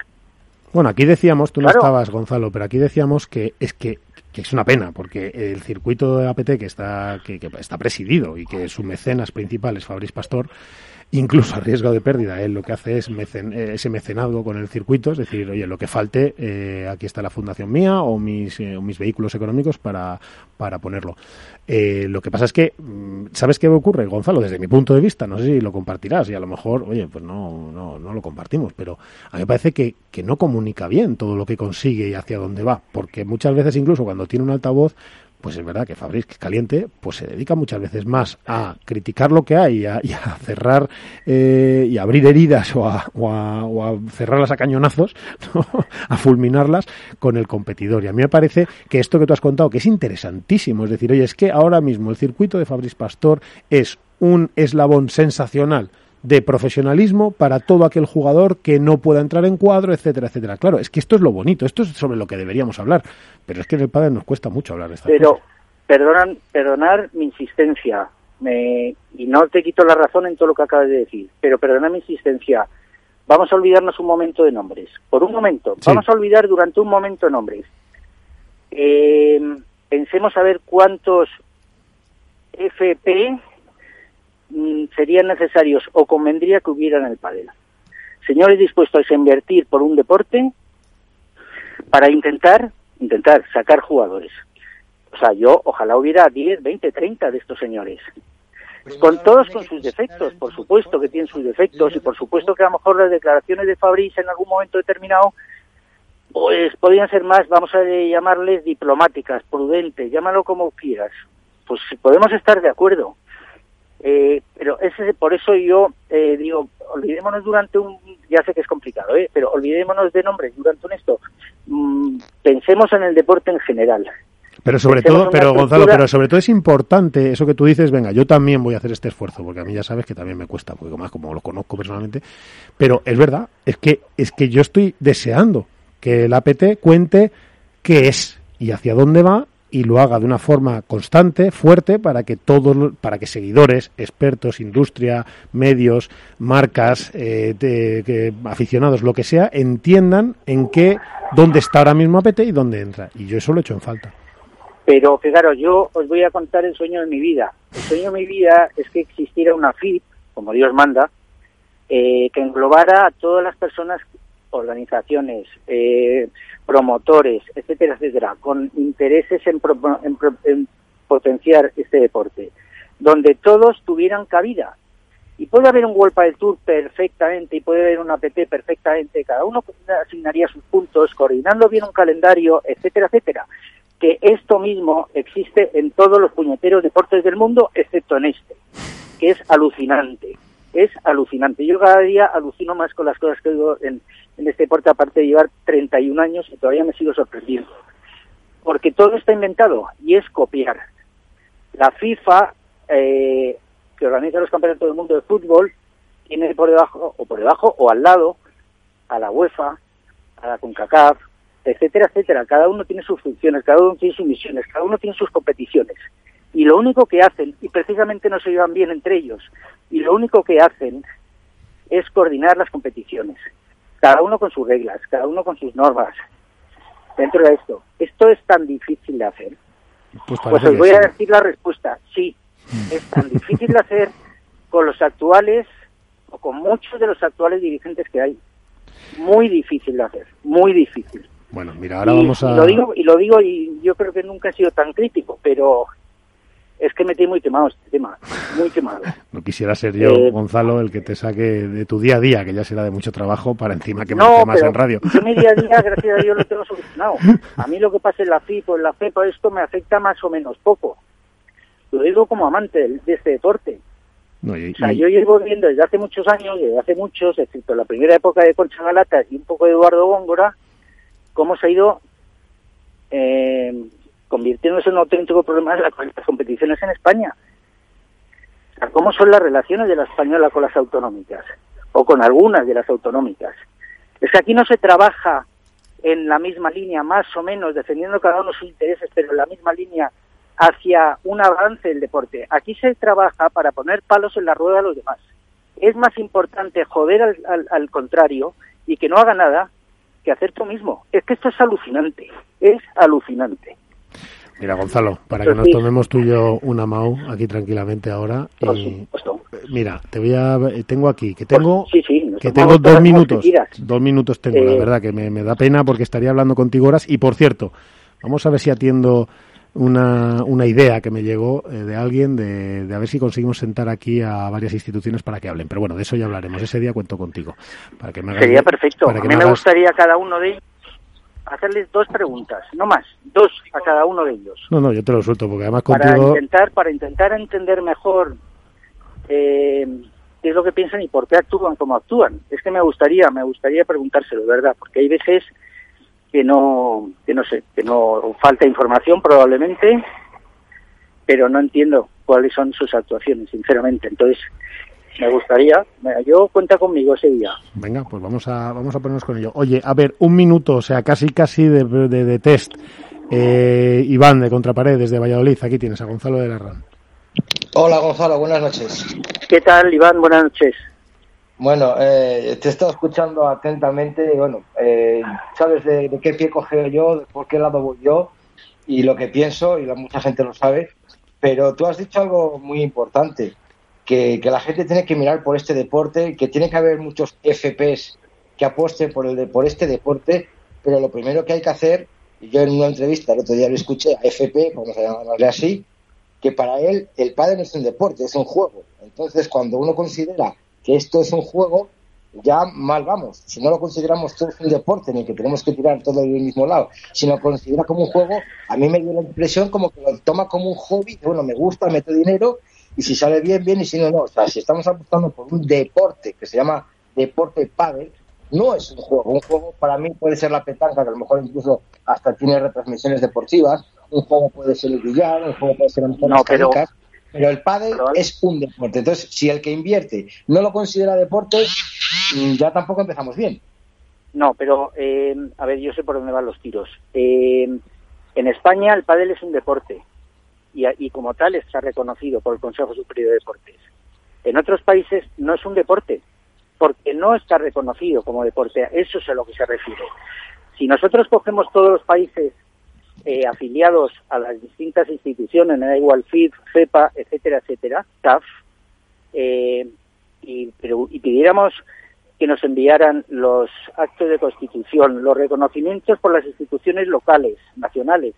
Speaker 5: Bueno, aquí decíamos, tú no estabas, Gonzalo, pero aquí decíamos que es que, es una pena, porque el circuito de APT que está, que, que está presidido y que su mecenas principal es Fabriz Pastor, incluso a riesgo de pérdida. Él lo que hace es eh, ese mecenazgo con el circuito, es decir, oye, lo que falte, eh, aquí está la fundación mía o mis, eh, mis vehículos económicos para, para ponerlo. lo que pasa es que, mm, ¿sabes qué ocurre, Gonzalo? Desde mi punto de vista, no sé si lo compartirás y a lo mejor, oye, pues no, no, no lo compartimos, pero a mí me parece que, que no comunica bien todo lo que consigue y hacia dónde va, porque muchas veces incluso cuando tiene un altavoz, pues es verdad que Fabriz Caliente pues se dedica muchas veces más a criticar lo que hay y a, cerrar eh, y abrir heridas o a, cerrarlas a cañonazos, a fulminarlas con el competidor. Y a mí me parece que esto que tú has contado, que es interesantísimo, es decir, oye, es que ahora mismo el circuito de Fabriz Pastor es un eslabón sensacional de profesionalismo para todo aquel jugador que no pueda entrar en cuadro, etcétera, etcétera. Claro, es que esto es lo bonito, esto es sobre lo que deberíamos hablar, pero es que en el padre nos cuesta mucho hablar de esto.
Speaker 6: Pero, perdonan, perdonar mi insistencia, me, y no te quito la razón en todo lo que acabas de decir, pero perdonar mi insistencia. Vamos a olvidarnos un momento de nombres. Por un momento, vamos a olvidar durante un momento nombres. Eh, pensemos a ver cuántos FP serían necesarios o convendría que hubiera en el pádel. Señores dispuestos a invertir por un deporte para intentar intentar sacar jugadores. O sea, yo ojalá hubiera 10, 20, 30 de estos señores. Con todos con sus defectos, por supuesto que tienen sus defectos y por supuesto que a lo mejor las declaraciones de Fabrice en algún momento determinado pues podrían ser más, vamos a llamarles diplomáticas, prudentes, llámalo como quieras. Pues podemos estar de acuerdo, eh, pero ese, por eso yo eh, digo, olvidémonos durante un, ya sé que es complicado, ¿eh? pero olvidémonos de nombres durante un esto. Mm, pensemos en el deporte en general.
Speaker 5: Pero sobre todo, pero Gonzalo, pero sobre todo es importante eso que tú dices, venga, yo también voy a hacer este esfuerzo, porque a mí ya sabes que también me cuesta, porque más como lo conozco personalmente, pero es verdad, es que es que yo estoy deseando que el APT cuente qué es y hacia dónde va y lo haga de una forma constante, fuerte, para que todos, para que seguidores, expertos, industria, medios, marcas, eh, aficionados, lo que sea, entiendan en qué, dónde está ahora mismo APT y dónde entra. Y yo eso lo he hecho en falta.
Speaker 6: Pero claro, yo os voy a contar el sueño de mi vida. El sueño de mi vida es que existiera una FIP, como Dios manda, eh, que englobara a todas las personas organizaciones, eh, promotores, etcétera, etcétera, con intereses en, potenciar este deporte, donde todos tuvieran cabida. Y puede haber un World del Tour perfectamente y puede haber un APT perfectamente, cada uno asignaría sus puntos, coordinando bien un calendario, etcétera, etcétera. Que esto mismo existe en todos los puñeteros deportes del mundo, excepto en este, que es alucinante es alucinante. Yo cada día alucino más con las cosas que digo en, en este deporte, aparte de llevar 31 años y todavía me sigo sorprendiendo. porque todo está inventado y es copiar. La FIFA, eh, que organiza los campeonatos del mundo de fútbol, tiene por debajo, o por debajo, o al lado, a la UEFA, a la CONCACAF, etcétera, etcétera. Cada uno tiene sus funciones, cada uno tiene sus misiones, cada uno tiene sus competiciones. Y lo único que hacen, y precisamente no se llevan bien entre ellos, y lo único que hacen es coordinar las competiciones. Cada uno con sus reglas, cada uno con sus normas. Dentro de esto, ¿esto es tan difícil de hacer?
Speaker 5: Pues,
Speaker 6: pues os voy a decir la respuesta. Sí, es tan difícil de hacer con los actuales o con muchos de los actuales dirigentes que hay. Muy difícil de hacer, muy difícil.
Speaker 5: Bueno, mira, ahora vamos a...
Speaker 6: Y lo, digo, y lo digo y yo creo que nunca he sido tan crítico, pero es que me tiene muy quemado este tema, muy quemado.
Speaker 5: No quisiera ser yo, eh, Gonzalo, el que te saque de tu día a día, que ya será de mucho trabajo, para encima que
Speaker 6: no,
Speaker 5: me más en radio.
Speaker 6: Yo mi día a día, gracias a Dios, lo tengo solucionado. A mí lo que pasa en la FIP o en la FEPA, esto me afecta más o menos poco. Lo digo como amante de este deporte. o sea, yo llevo viendo desde hace muchos años, desde hace muchos, excepto la primera época de Concha Galata y un poco de Eduardo Góngora, cómo se ha ido eh, convirtiéndose en un auténtico problema de las competiciones en España. ¿Cómo son las relaciones de la española con las autonómicas? O con algunas de las autonómicas. Es que aquí no se trabaja en la misma línea, más o menos, defendiendo cada uno sus intereses, pero en la misma línea hacia un avance del deporte. Aquí se trabaja para poner palos en la rueda a los demás. Es más importante joder al, al contrario y que no haga nada que hacer tú mismo. Es que esto es alucinante, es alucinante.
Speaker 5: Mira, Gonzalo, para que nos tomemos tú y yo una MAU aquí tranquilamente ahora. Y, mira, te voy a. Tengo aquí, que tengo, que tengo dos minutos. Dos minutos tengo, la eh, verdad, que me, da pena porque estaría hablando contigo horas. Y por cierto, vamos a ver si atiendo una, una idea que me llegó eh, de alguien de, de, a ver si conseguimos sentar aquí a varias instituciones para que hablen. Pero bueno, de eso ya hablaremos. Ese día cuento contigo. Para que me
Speaker 6: Sería perfecto. a mí me, gustaría cada uno de ellos hacerles dos preguntas, no más, dos a cada uno de ellos.
Speaker 5: No, no, yo te lo suelto porque además
Speaker 6: contigo... Para intentar, para intentar entender mejor eh, qué es lo que piensan y por qué actúan como actúan. Es que me gustaría, me gustaría preguntárselo, ¿verdad? Porque hay veces que no, que no sé, que no falta información probablemente, pero no entiendo cuáles son sus actuaciones, sinceramente. Entonces, me gustaría. Yo cuenta conmigo ese día.
Speaker 5: Venga, pues vamos a, vamos a ponernos con ello. Oye, a ver, un minuto, o sea, casi casi de, de, test. Eh, Iván, de Contrapared, desde Valladolid. Aquí tienes a Gonzalo de la RAN.
Speaker 4: Hola, Gonzalo, buenas noches.
Speaker 6: ¿Qué tal, Iván? Buenas noches.
Speaker 4: Bueno, eh, te he estado escuchando atentamente. Bueno, eh, sabes de, de, qué pie coge yo, de por qué lado voy yo y lo que pienso, y la, mucha gente lo sabe. Pero tú has dicho algo muy importante que, la gente tiene que mirar por este deporte, que tiene que haber muchos FPs que apuesten por, el por este deporte, pero lo primero que hay que hacer, y yo en una entrevista el otro día lo escuché a FP, vamos a llamarle así, que para él el padre no es un deporte, es un juego. Entonces, cuando uno considera que esto es un juego, ya mal vamos. Si no lo consideramos todo un deporte, ni que tenemos que tirar todo del mismo lado, si lo considera como un juego, a mí me dio la impresión como que lo toma como un hobby, bueno, me gusta, meto dinero y si sale bien, bien, y si no, no. O sea, si estamos apostando por un deporte que se llama deporte pádel, no es un juego. Un juego para mí puede ser la petanca, que a lo mejor incluso hasta tiene retransmisiones deportivas. Un juego puede ser el billar, un juego puede ser lo mejor pero, pero el pádel es un deporte. Entonces, si el que invierte no lo considera deporte, mm, ya tampoco empezamos bien.
Speaker 6: No, pero eh, a ver, yo sé por dónde van los tiros. Eh, en España el pádel es un deporte y, como tal está reconocido por el Consejo Superior de Deportes. En otros países no es un deporte, porque no está reconocido como deporte. Eso es a lo que se refiere. Si nosotros cogemos todos los países eh, afiliados a las distintas instituciones, me da igual FIF, FEPA, etcétera, etcétera, CAF, eh, y, y pidiéramos que nos enviaran los actos de constitución, los reconocimientos por las instituciones locales, nacionales,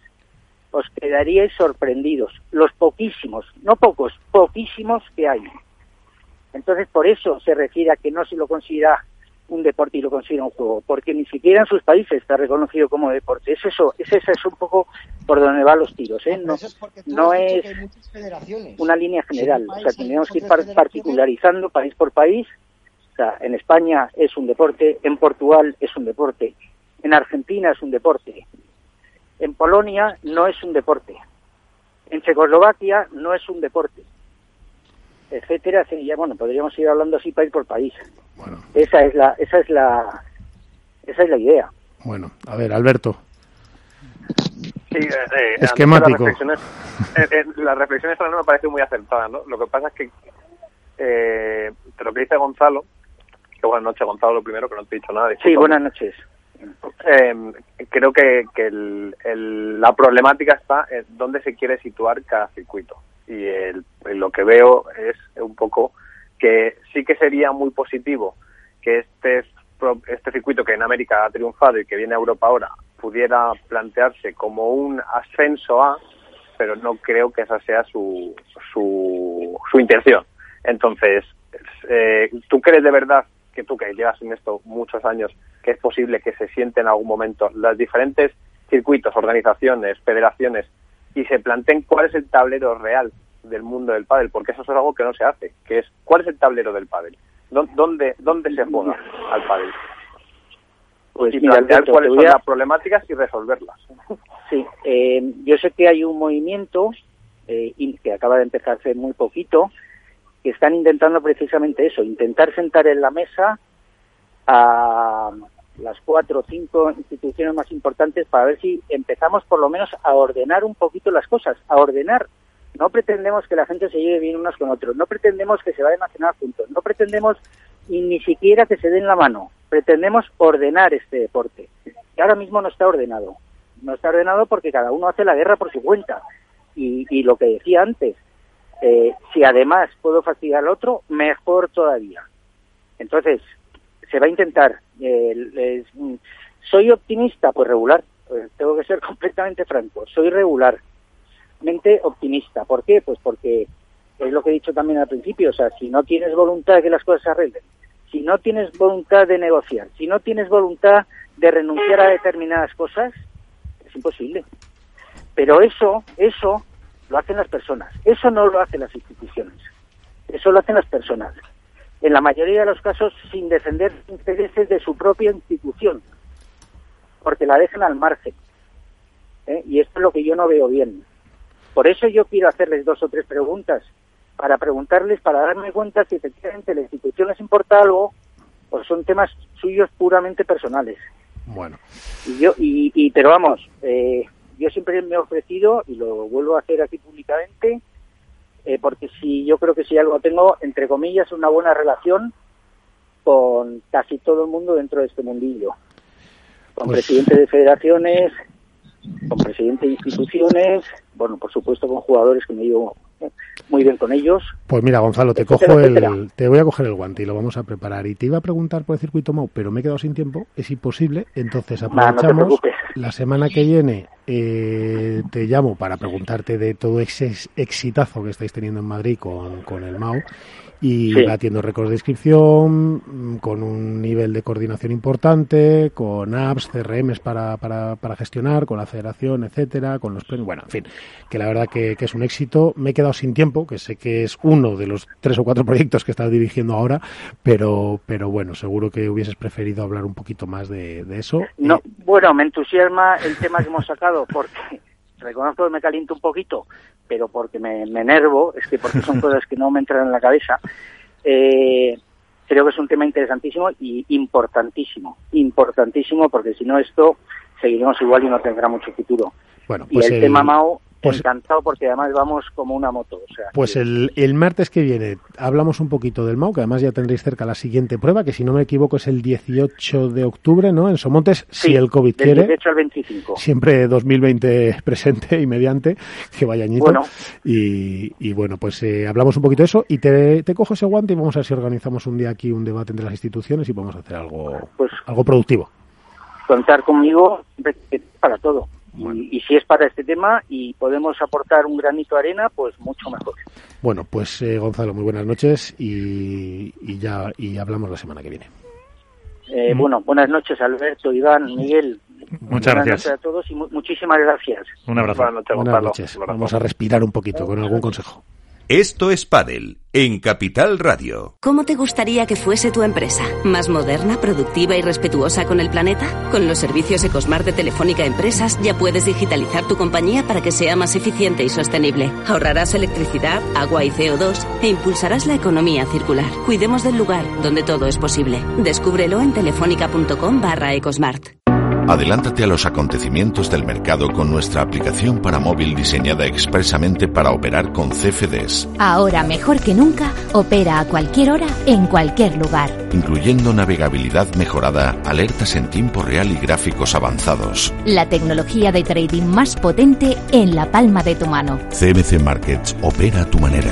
Speaker 6: os quedaríais sorprendidos. Los poquísimos, no pocos, poquísimos que hay. Entonces, por eso se refiere a que no se lo considera un deporte y lo considera un juego, porque ni siquiera en sus países está reconocido como deporte. Es eso, es eso es un poco por donde van los tiros, ¿eh? No, no es una línea general. O sea, tenemos que ir particularizando país por país. O sea, en España es un deporte, en Portugal es un deporte, en Argentina es un deporte, En Polonia no es un deporte. En Checoslovaquia no es un deporte. Etcétera, ya bueno, podríamos ir hablando así país por país.
Speaker 5: Bueno.
Speaker 6: Esa es la esa es la esa es la idea.
Speaker 5: Bueno, a ver, Alberto.
Speaker 3: Sí, eh,
Speaker 5: Esquemático.
Speaker 3: Las reflexiones, eh, eh, las reflexiones no me parecen muy acertadas, ¿no? Lo que pasa es que eh, lo que dice Gonzalo, que buenas noches Gonzalo lo primero, que no te he dicho nada.
Speaker 6: Sí, buenas noches.
Speaker 3: Eh, creo que, que el- la problemática está en dónde se quiere situar cada circuito. Y el- lo que veo es un poco que sí que sería muy positivo que este, este circuito que en América ha triunfado y que viene a Europa ahora pudiera plantearse como un ascenso a, pero no creo que esa sea su, su, su intención. Entonces, eh, ¿tú crees de verdad que tú que llevas en esto muchos años, que es posible que se sienten en algún momento los diferentes circuitos, organizaciones, federaciones y se planteen cuál es el tablero real del mundo del pádel? Porque eso es algo que no se hace, que es cuál es el tablero del pádel, ¿Dó- dónde dónde se juega al pádel
Speaker 6: Pues
Speaker 3: y
Speaker 6: mira,
Speaker 3: plantear
Speaker 6: Alberto,
Speaker 3: cuáles son las problemáticas y resolverlas.
Speaker 6: Sí, eh, yo sé que hay un movimiento eh, que acaba de empezar hace muy poquito que están intentando precisamente eso, intentar sentar en la mesa a las cuatro o cinco instituciones más importantes para ver si empezamos por lo menos a ordenar un poquito las cosas, a ordenar. No pretendemos que la gente se lleve bien unos con otros, no pretendemos que se vayan a cenar juntos, no pretendemos y ni siquiera que se den la mano, pretendemos ordenar este deporte. Y ahora mismo no está ordenado. No está ordenado porque cada uno hace la guerra por su cuenta. Y, y lo que decía antes, eh, si además puedo fastidiar al otro, mejor todavía. Entonces, se va a intentar. Eh, mm, ¿Soy optimista? Pues regular. Pues tengo que ser completamente franco. Soy regularmente optimista. ¿Por qué? Pues porque es lo que he dicho también al principio. O sea, si no tienes voluntad de que las cosas se arreglen, si no tienes voluntad de negociar, si no tienes voluntad de renunciar a determinadas cosas, es imposible. Pero eso, eso lo hacen las personas. Eso no lo hacen las instituciones. Eso lo hacen las personas. En la mayoría de los casos sin defender intereses de su propia institución. Porque la dejan al margen. ¿eh? Y esto es lo que yo no veo bien. Por eso yo quiero hacerles dos o tres preguntas. Para preguntarles, para darme cuenta si efectivamente la institución les importa algo o son temas suyos puramente personales.
Speaker 5: Bueno,
Speaker 6: Y yo, y, y- pero vamos, eh, yo siempre me he ofrecido y lo vuelvo a hacer aquí públicamente, eh, porque si yo creo que si algo tengo, entre comillas, una buena relación con casi todo el mundo dentro de este mundillo, con
Speaker 5: Pues-
Speaker 6: presidentes de federaciones, con presidentes de instituciones, bueno, por supuesto con jugadores que me llevo muy bien con ellos.
Speaker 5: pues mira, Gonzalo, te
Speaker 6: Etcétera,
Speaker 5: cojo
Speaker 6: etcétera.
Speaker 5: el, te voy a coger el guante y lo vamos a preparar. Y te iba a preguntar por el circuito MOU, pero me he quedado sin tiempo, es imposible. Entonces aprovechamos la semana que viene. Eh, te llamo para preguntarte de todo ese ex- exitazo que estáis teniendo en Madrid con, con el MAU y
Speaker 6: Sí.
Speaker 5: batiendo récords de inscripción, mm, con un nivel de coordinación importante, con apps, CRMs para, para, para gestionar, con la federación, etcétera, con los premios. Bueno, en fin, que la verdad que, que es un éxito. Me he quedado sin tiempo, que sé que es uno de los tres o cuatro proyectos que estás dirigiendo ahora, pero, pero bueno, seguro que hubieses preferido hablar un poquito más de, de eso.
Speaker 6: No, bueno, me entusiasma el tema que hemos sacado porque reconozco que me caliento un poquito, pero porque me, me enervo, es que porque son cosas que no me entran en la cabeza. Eh, creo que es un tema interesantísimo y importantísimo, importantísimo porque si no esto seguiremos igual y no tendrá mucho futuro.
Speaker 5: bueno,
Speaker 6: y
Speaker 5: pues
Speaker 6: el,
Speaker 5: el-
Speaker 6: tema Mao,
Speaker 5: pues-
Speaker 6: encantado porque además vamos como una moto. O sea,
Speaker 5: Pues
Speaker 6: que-
Speaker 5: el, el martes que viene hablamos un poquito del MAU, que además ya tendréis cerca la siguiente prueba, que si no me equivoco es el 18 de octubre, ¿no? En Somontes,
Speaker 6: sí,
Speaker 5: si el COVID
Speaker 6: del
Speaker 5: quiere.
Speaker 6: 18 al 25.
Speaker 5: Siempre 2020 presente y mediante, que vaya añito.
Speaker 6: Bueno.
Speaker 5: Y, y bueno, pues eh, hablamos un poquito de eso y te, te cojo ese guante y vamos a ver si organizamos un día aquí un debate entre las instituciones y vamos a hacer algo,
Speaker 6: Pues
Speaker 5: algo productivo.
Speaker 6: contar conmigo para todo. Y, y si es para este tema y podemos aportar un granito de arena, pues mucho mejor.
Speaker 5: Bueno, pues eh, Gonzalo, muy buenas noches y, y ya y hablamos la semana que viene.
Speaker 6: Eh, Bueno, buenas noches Alberto, Iván, Miguel.
Speaker 1: Muchas
Speaker 6: buenas
Speaker 1: gracias.
Speaker 6: noches a todos y mu- muchísimas gracias.
Speaker 1: Un abrazo.
Speaker 3: Buenas noches,
Speaker 5: Buenas. Vamos a respirar un poquito con algún consejo.
Speaker 7: Esto es Padel en Capital Radio.
Speaker 8: ¿Cómo te gustaría que fuese tu empresa? ¿Más moderna, productiva y respetuosa con el planeta? Con los servicios Ecosmart de Telefónica Empresas ya puedes digitalizar tu compañía para que sea más eficiente y sostenible. Ahorrarás electricidad, agua y CO2 e impulsarás la economía circular. Cuidemos del lugar donde todo es posible. Descúbrelo en telefónica.com barra Ecosmart.
Speaker 9: Adelántate a los acontecimientos del mercado con nuestra aplicación para móvil diseñada expresamente para operar con CFDs.
Speaker 10: Ahora mejor que nunca, opera a cualquier hora, en cualquier lugar.
Speaker 9: Incluyendo navegabilidad mejorada, alertas en tiempo real y gráficos avanzados.
Speaker 10: La tecnología de trading más potente en la palma de tu mano.
Speaker 9: CMC Markets opera a tu manera.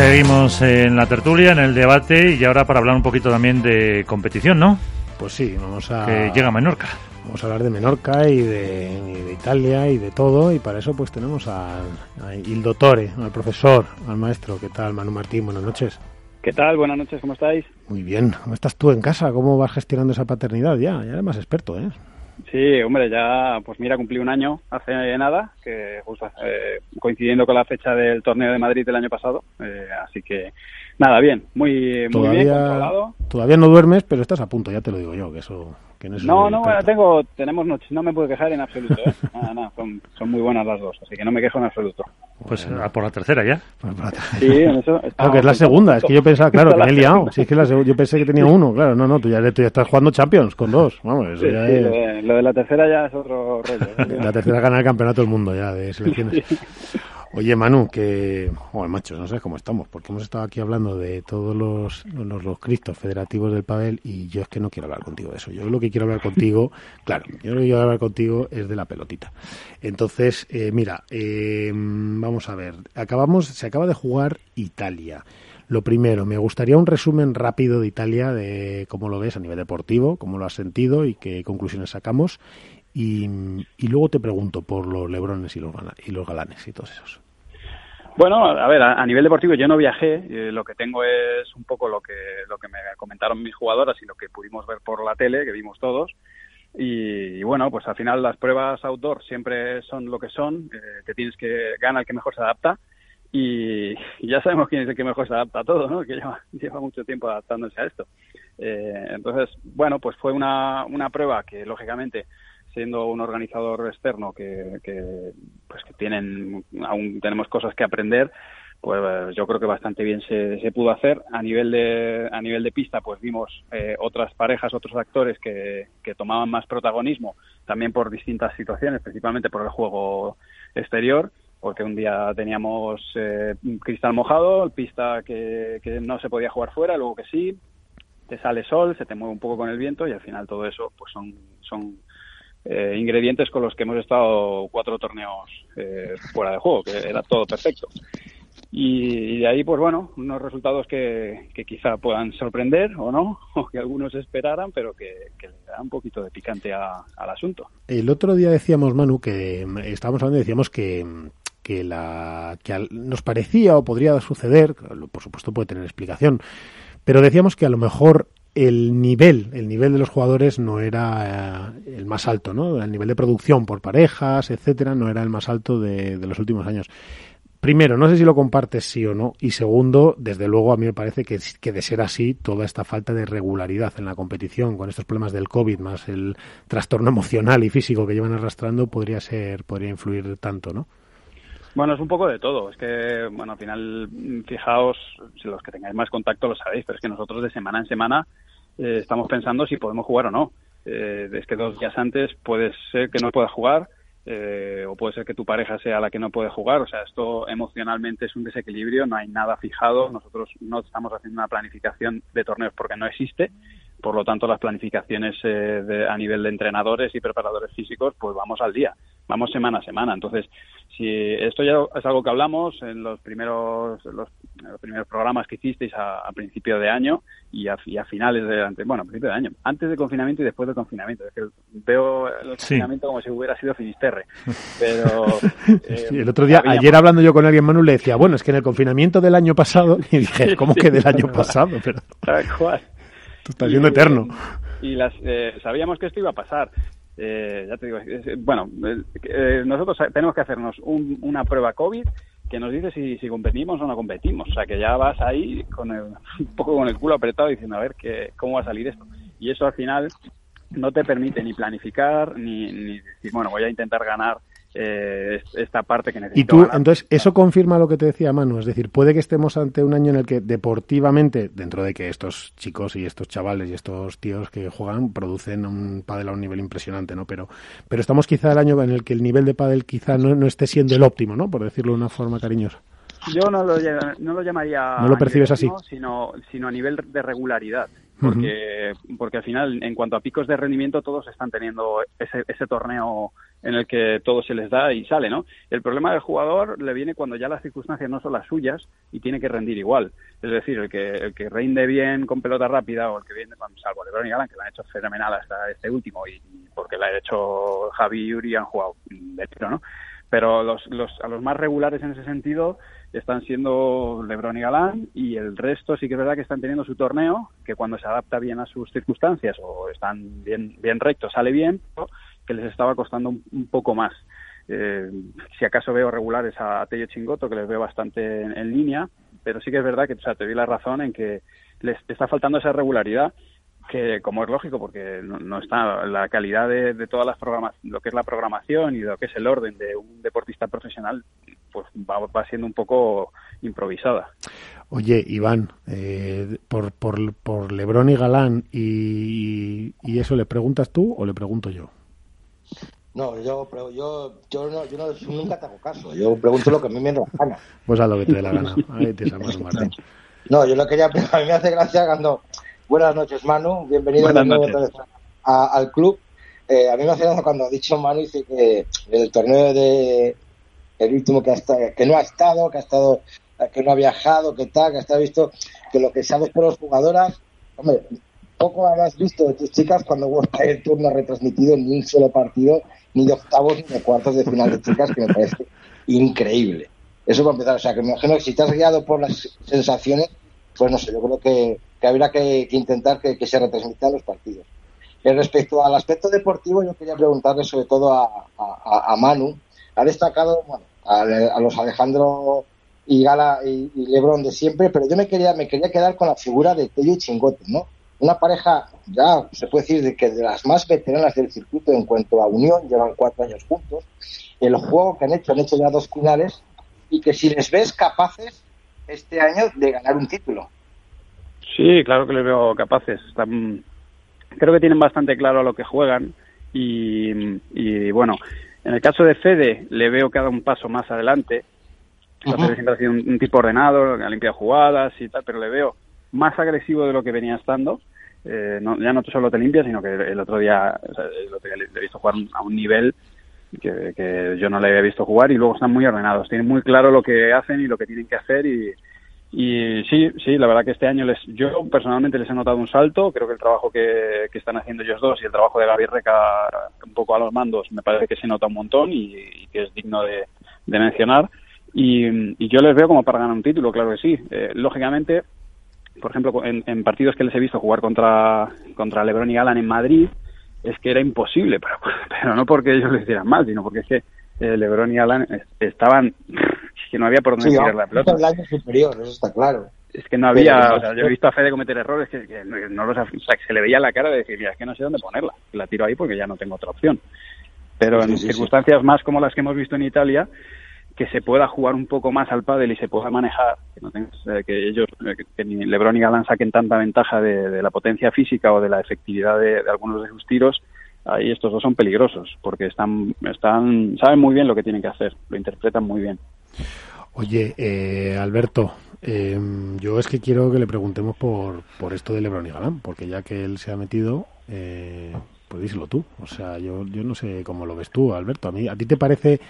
Speaker 1: Seguimos en la tertulia, en el debate y ahora para hablar un poquito también de competición, ¿no?
Speaker 5: Pues sí, vamos a...
Speaker 1: Que llega a Menorca.
Speaker 5: Vamos a hablar de Menorca y de, y de Italia y de todo y para eso pues tenemos al, Dottore, al profesor, al maestro. ¿Qué tal, Manu Martín? Buenas noches.
Speaker 11: ¿Qué tal? Buenas noches, ¿cómo estáis?
Speaker 5: Muy bien. ¿Cómo estás tú en casa? ¿Cómo vas gestionando esa paternidad ya? Ya eres más experto, ¿eh?
Speaker 11: Sí, hombre, ya, pues mira, cumplí un año hace nada, que justo eh, coincidiendo con la fecha del torneo de Madrid del año pasado. Eh, así que, nada, bien, muy, muy bien controlado.
Speaker 5: Todavía no duermes, pero estás a punto, ya te lo digo yo, que eso... Que no,
Speaker 11: no, no bueno, tengo, tenemos noches, no me puedo quejar en absoluto, ¿eh? nada, nada, son, son muy buenas las dos, así que no me quejo en absoluto.
Speaker 1: Pues a por la tercera ya.
Speaker 11: Sí, en eso
Speaker 5: Claro, que es la segunda, es que yo pensaba, claro, que me he liado. Sí, es que la, yo pensé que tenía uno, claro, no, no, tú ya, tú ya estás jugando Champions con dos, vamos, eso
Speaker 11: Sí,
Speaker 5: ya
Speaker 11: sí,
Speaker 5: es...
Speaker 11: lo, de, lo de la tercera ya es otro rollo.
Speaker 5: La tercera gana el campeonato del mundo ya de selecciones. Oye, Manu, que... Joder, macho, no sé cómo estamos, porque hemos estado aquí hablando de todos los, los, los cristos federativos del pádel y yo es que no quiero hablar contigo de eso. Yo lo que quiero hablar contigo, claro, yo lo que quiero hablar contigo es de la pelotita. Entonces, eh, mira, eh, vamos a ver, acabamos, se acaba de jugar Italia. Lo primero, me gustaría un resumen rápido de Italia, de cómo lo ves a nivel deportivo, cómo lo has sentido y qué conclusiones sacamos. Y, luego te pregunto por los lebrones y los, y los galanes y todos esos.
Speaker 11: Bueno, a ver, a, nivel deportivo yo no viajé, eh, lo que tengo es un poco lo que, lo que me comentaron mis jugadoras y lo que pudimos ver por la tele, que vimos todos. Y, bueno, pues al final las pruebas outdoor siempre son lo que son, eh, que tienes que gana el que mejor se adapta. Y, y ya sabemos quién es el que mejor se adapta a todo, ¿no? Que lleva, lleva mucho tiempo adaptándose a esto. Eh, entonces, bueno, pues fue una, una prueba que lógicamente siendo un organizador externo que, que, pues que tienen aún tenemos cosas que aprender pues yo creo que bastante bien se, se pudo hacer. A nivel de a nivel de pista pues vimos eh, otras parejas otros actores que, que tomaban más protagonismo también por distintas situaciones principalmente por el juego exterior porque un día teníamos eh, cristal mojado pista que, que no se podía jugar fuera luego que sí te sale sol se te mueve un poco con el viento y al final todo eso pues son son eh, ingredientes con los que hemos estado cuatro torneos eh, fuera de juego, que era todo perfecto. Y, de ahí, pues bueno, unos resultados que, quizá puedan sorprender o no, o que algunos esperaran, pero que, le da un poquito de picante a, al asunto.
Speaker 5: El otro día decíamos, Manu, que estábamos hablando y decíamos que, que, la, que nos parecía o podría suceder, por supuesto puede tener explicación, pero decíamos que a lo mejor el nivel, el nivel de los jugadores no era eh, el más alto, ¿no? El nivel de producción por parejas, etcétera, no era el más alto de, de, los últimos años. Primero, no sé si lo compartes sí o no, y segundo, desde luego a mí me parece que, que de ser así, toda esta falta de regularidad en la competición, con estos problemas del COVID, más el trastorno emocional y físico que llevan arrastrando, podría ser, podría influir tanto, ¿no?
Speaker 11: Bueno, es un poco de todo. Es que, bueno, al final, fijaos, los que tengáis más contacto lo sabéis, pero es que nosotros de semana en semana eh, estamos pensando si podemos jugar o no. Eh, es que dos días antes puede ser que no puedas jugar eh, o puede ser que tu pareja sea la que no puede jugar. O sea, esto emocionalmente es un desequilibrio, no hay nada fijado. Nosotros no estamos haciendo una planificación de torneos porque no existe. Por lo tanto, las planificaciones eh, de, a nivel de entrenadores y preparadores físicos, pues vamos al día, vamos semana a semana. Entonces, si esto ya es algo que hablamos en los primeros los, primeros programas que hicisteis a, principio de año y a, finales de bueno a principio de año antes del confinamiento y después del confinamiento. Es que veo el confinamiento como si hubiera sido finisterre pero
Speaker 5: eh, el otro día ayer hablando yo con alguien Manu le decía bueno es que en el confinamiento del año pasado y dije cómo que del año pasado pero
Speaker 11: tal cual.
Speaker 5: Está siendo eterno.
Speaker 11: y las eh, sabíamos que esto iba a pasar eh, ya te digo, bueno, eh, nosotros tenemos que hacernos una prueba COVID que nos dice si, competimos o no competimos. O sea, que ya vas ahí con un poco con el culo apretado diciendo, a ver, que, ¿cómo va a salir esto? Y eso al final no te permite ni planificar, ni, ni decir, bueno, voy a intentar ganar eh, esta parte que necesito.
Speaker 5: Y tú, entonces, eso confirma lo que te decía Manu, es decir, puede que estemos ante un año en el que deportivamente, dentro de que estos chicos y estos chavales y estos tíos que juegan producen un pádel a un nivel impresionante, ¿no? Pero, pero estamos quizá el año en el que el nivel de pádel quizá no, no esté siendo el óptimo, ¿no? Por decirlo de una forma cariñosa.
Speaker 11: Yo no lo, no lo llamaría.
Speaker 5: No lo percibes así.
Speaker 11: Sino, sino a nivel de regularidad porque, porque al final, en cuanto a picos de rendimiento, todos están teniendo ese, ese torneo en el que todo se les da y sale, ¿no? El problema del jugador le viene cuando ya las circunstancias no son las suyas y tiene que rendir igual. Es decir, el que, el que rinde bien con pelota rápida o el que viene, salvo LeBron y Galán, que lo han hecho fenomenal hasta este último y, porque lo ha hecho Javi y Yuri han jugado de tiro, ¿no? Pero los, los, a los más regulares en ese sentido están siendo LeBron y Galán y el resto sí que es verdad que están teniendo su torneo, que cuando se adapta bien a sus circunstancias o están bien, bien rectos sale bien, que les estaba costando un, poco más. Eh, si acaso veo regulares a, Tello Chingoto, que les veo bastante en, línea, pero sí que es verdad que o sea, te doy la razón en que les está faltando esa regularidad que como es lógico porque no, está la calidad de, todas las programas lo que es la programación y lo que es el orden de un deportista profesional pues va, siendo un poco improvisada
Speaker 5: oye Iván eh, por, por, por Lebrón y Galán y, y, eso le preguntas tú o le pregunto yo
Speaker 4: no, yo, yo, yo, no, yo no, nunca te hago caso. Yo pregunto lo que a mí me da la gana.
Speaker 5: Pues a lo que te dé la gana. Ahí te
Speaker 4: No, yo lo quería. A mí me hace gracia cuando, Buenas noches, Manu. Bienvenido al club. Eh, a mí me hace gracia cuando ha dicho Manu dice que el torneo de el último que, ha estado, que no ha estado, que ha estado, que no ha viajado, que tal, que está visto, que lo que sabes por las jugadoras, hombre, poco habrás visto de tus chicas cuando el Tour no ha retransmitido ni un solo partido, ni de octavos ni de cuartos de final de chicas, que me parece increíble. Eso para empezar, o sea, que me imagino que si has guiado por las sensaciones, pues no sé, yo creo que que habrá que, intentar que, se retransmitan los partidos. En respecto al aspecto deportivo, yo quería preguntarle sobre todo a, Manu. Ha destacado bueno, a, los Alejandro y Gala y, Lebron de siempre, pero yo me quería, me quería quedar con la figura de Tello y Chingote, ¿no? Una pareja, ya se puede decir, de que de las más veteranas del circuito en cuanto a unión, llevan cuatro años juntos. El juego que han hecho, han hecho ya dos finales, y que si les ves capaces este año de ganar un título.
Speaker 11: Sí, claro que les veo capaces. Están, creo que tienen bastante claro a lo que juegan y, bueno, en el caso de Fede le veo que ha dado un paso más adelante. siempre ha sido un, tipo ordenado, ha limpiado jugadas y tal, pero le veo más agresivo de lo que venía estando. Eh, no, ya no solo te limpia, sino que el otro día, le he visto jugar a un nivel que, que, yo no le había visto jugar y luego están muy ordenados. Tienen muy claro lo que hacen y lo que tienen que hacer y, y sí, sí, la verdad que este año les, yo personalmente les he notado un salto. Creo que el trabajo que, están haciendo ellos dos y el trabajo de Gaby Reca un poco a los mandos me parece que se nota un montón y, que es digno de, mencionar. Y, yo les veo como para ganar un título, claro que sí. Eh, lógicamente, por ejemplo, en, partidos que les he visto jugar contra, contra Lebron y Alan en Madrid, es que era imposible, pero, pero no porque ellos lo hicieran mal, sino porque es que eh, Lebron y Alan estaban que no había por dónde tirar la pelota.
Speaker 4: el año superior, eso está claro.
Speaker 11: Es que no había, o sea, yo he visto a Fede cometer errores que, no los, o sea, que se le veía la cara de decir, mira, es que no sé dónde ponerla, la tiro ahí porque ya no tengo otra opción. Pero en circunstancias más como las que hemos visto en Italia, que se pueda jugar un poco más al pádel y se pueda manejar, que, no tengas, eh, que ellos, eh, que, ni LeBron y Galán saquen tanta ventaja de, la potencia física o de la efectividad de, algunos de sus tiros, ahí estos dos son peligrosos porque están, están, saben muy bien lo que tienen que hacer, lo interpretan muy bien.
Speaker 5: Oye, eh, Alberto, em, yo es que quiero que le preguntemos por, por esto de Lebron y Galán, porque ya que él se ha metido, eh, pues díselo tú. O sea, yo, yo no sé cómo lo ves tú, Alberto. A mí, ¿a ti te parece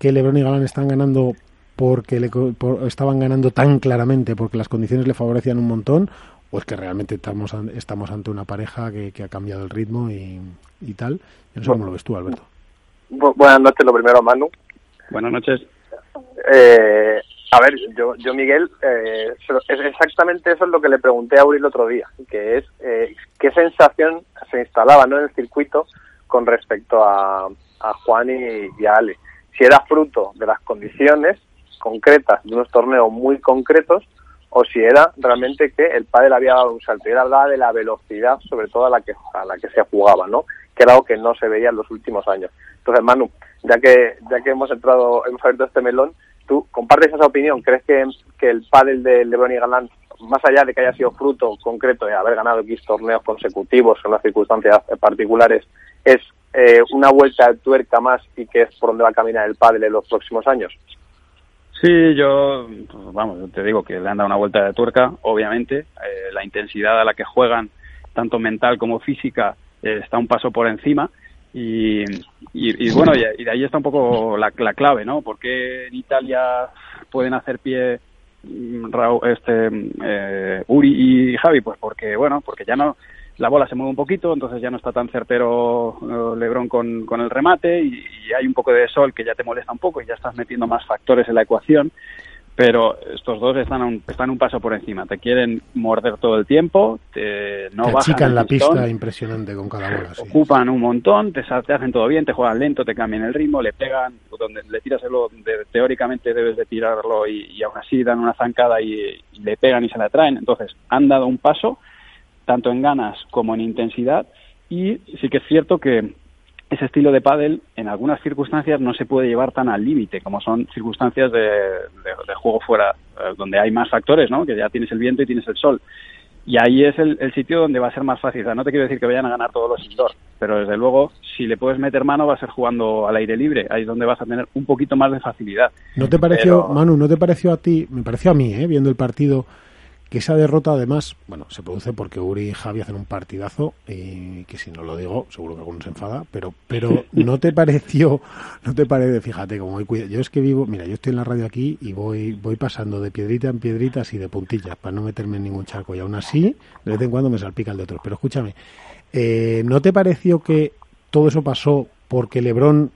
Speaker 5: que LeBron y Galán están ganando porque le, por, estaban ganando tan claramente porque las condiciones le favorecían un montón o es que realmente estamos, estamos ante una pareja que, que ha cambiado el ritmo y, y tal. Yo no sé cómo lo ves tú, Alberto.
Speaker 3: buenas noches, lo primero, Manu.
Speaker 11: Buenas noches.
Speaker 3: Eh, a ver, yo, yo Miguel, eh, es exactamente eso es lo que le pregunté a Uri el otro día, que es eh, qué sensación se instalaba ¿no? en el circuito con respecto a, a Juan y, y a Ale. Si era fruto de las condiciones concretas, de unos torneos muy concretos, o si era realmente que el padre había dado un salto. Y era hablaba de la velocidad, sobre todo a la que a la que se jugaba, ¿no? Que era algo que no se veía en los últimos años. Entonces, Manu, ya que ya que hemos entrado, hemos abierto este melón, ¿tú compartes esa opinión? ¿Crees que, que el pádel de LeBron y Galán, más allá de que haya sido fruto concreto de haber ganado X torneos consecutivos en las circunstancias particulares, es eh, una vuelta de tuerca más y que es por donde va a caminar el pádel en los próximos años?
Speaker 11: Sí, yo, pues, vamos, te digo que le han dado una vuelta de tuerca, obviamente. Eh, la intensidad a la que juegan, tanto mental como física, eh, está un paso por encima. Y, y, y bueno, y, de ahí está un poco la, la clave, ¿no? ¿Por qué en Italia pueden hacer pie mm, Raúl, este, eh, Uri y Javi? Pues porque, bueno, porque ya no la bola se mueve un poquito, entonces ya no está tan certero uh, Lebron con, con el remate y, y, hay un poco de sol que ya te molesta un poco y ya estás metiendo más factores en la ecuación. Pero estos dos están un, están un paso por encima. Te quieren morder todo el tiempo, te, no
Speaker 5: te
Speaker 11: bajan
Speaker 5: la pista impresionante con cada bola. Sí.
Speaker 11: Ocupan un montón, te, te, hacen todo bien, te juegan lento, te cambian el ritmo, le pegan, donde le tiras el donde teóricamente debes de tirarlo y, y aún así dan una zancada y, y le pegan y se la traen. Entonces han dado un paso tanto en ganas como en intensidad y sí que es cierto que ese estilo de pádel en algunas circunstancias no se puede llevar tan al límite como son circunstancias de, de, de, juego fuera eh, donde hay más factores, ¿no? Que ya tienes el viento y tienes el sol. Y ahí es el, el sitio donde va a ser más fácil. O sea, no te quiero decir que vayan a ganar todos los indoor, pero desde luego, si le puedes meter mano, va a ser jugando al aire libre. Ahí es donde vas a tener un poquito más de facilidad.
Speaker 5: ¿No te pareció,
Speaker 11: Pero-
Speaker 5: Manu, no te pareció a ti, me pareció a mí, ¿eh? viendo el partido, que esa derrota además, bueno, se produce porque Uri y Javi hacen un partidazo y que si no lo digo, seguro que alguno se enfada, pero pero no te pareció, no te parece, fíjate, como voy cuida- yo es que vivo, mira, yo estoy en la radio aquí y voy voy pasando de piedrita en piedrita así de puntillas para no meterme en ningún charco y aún así de vez en cuando me salpica el de otros, pero escúchame, eh, ¿no te pareció que todo eso pasó porque LeBron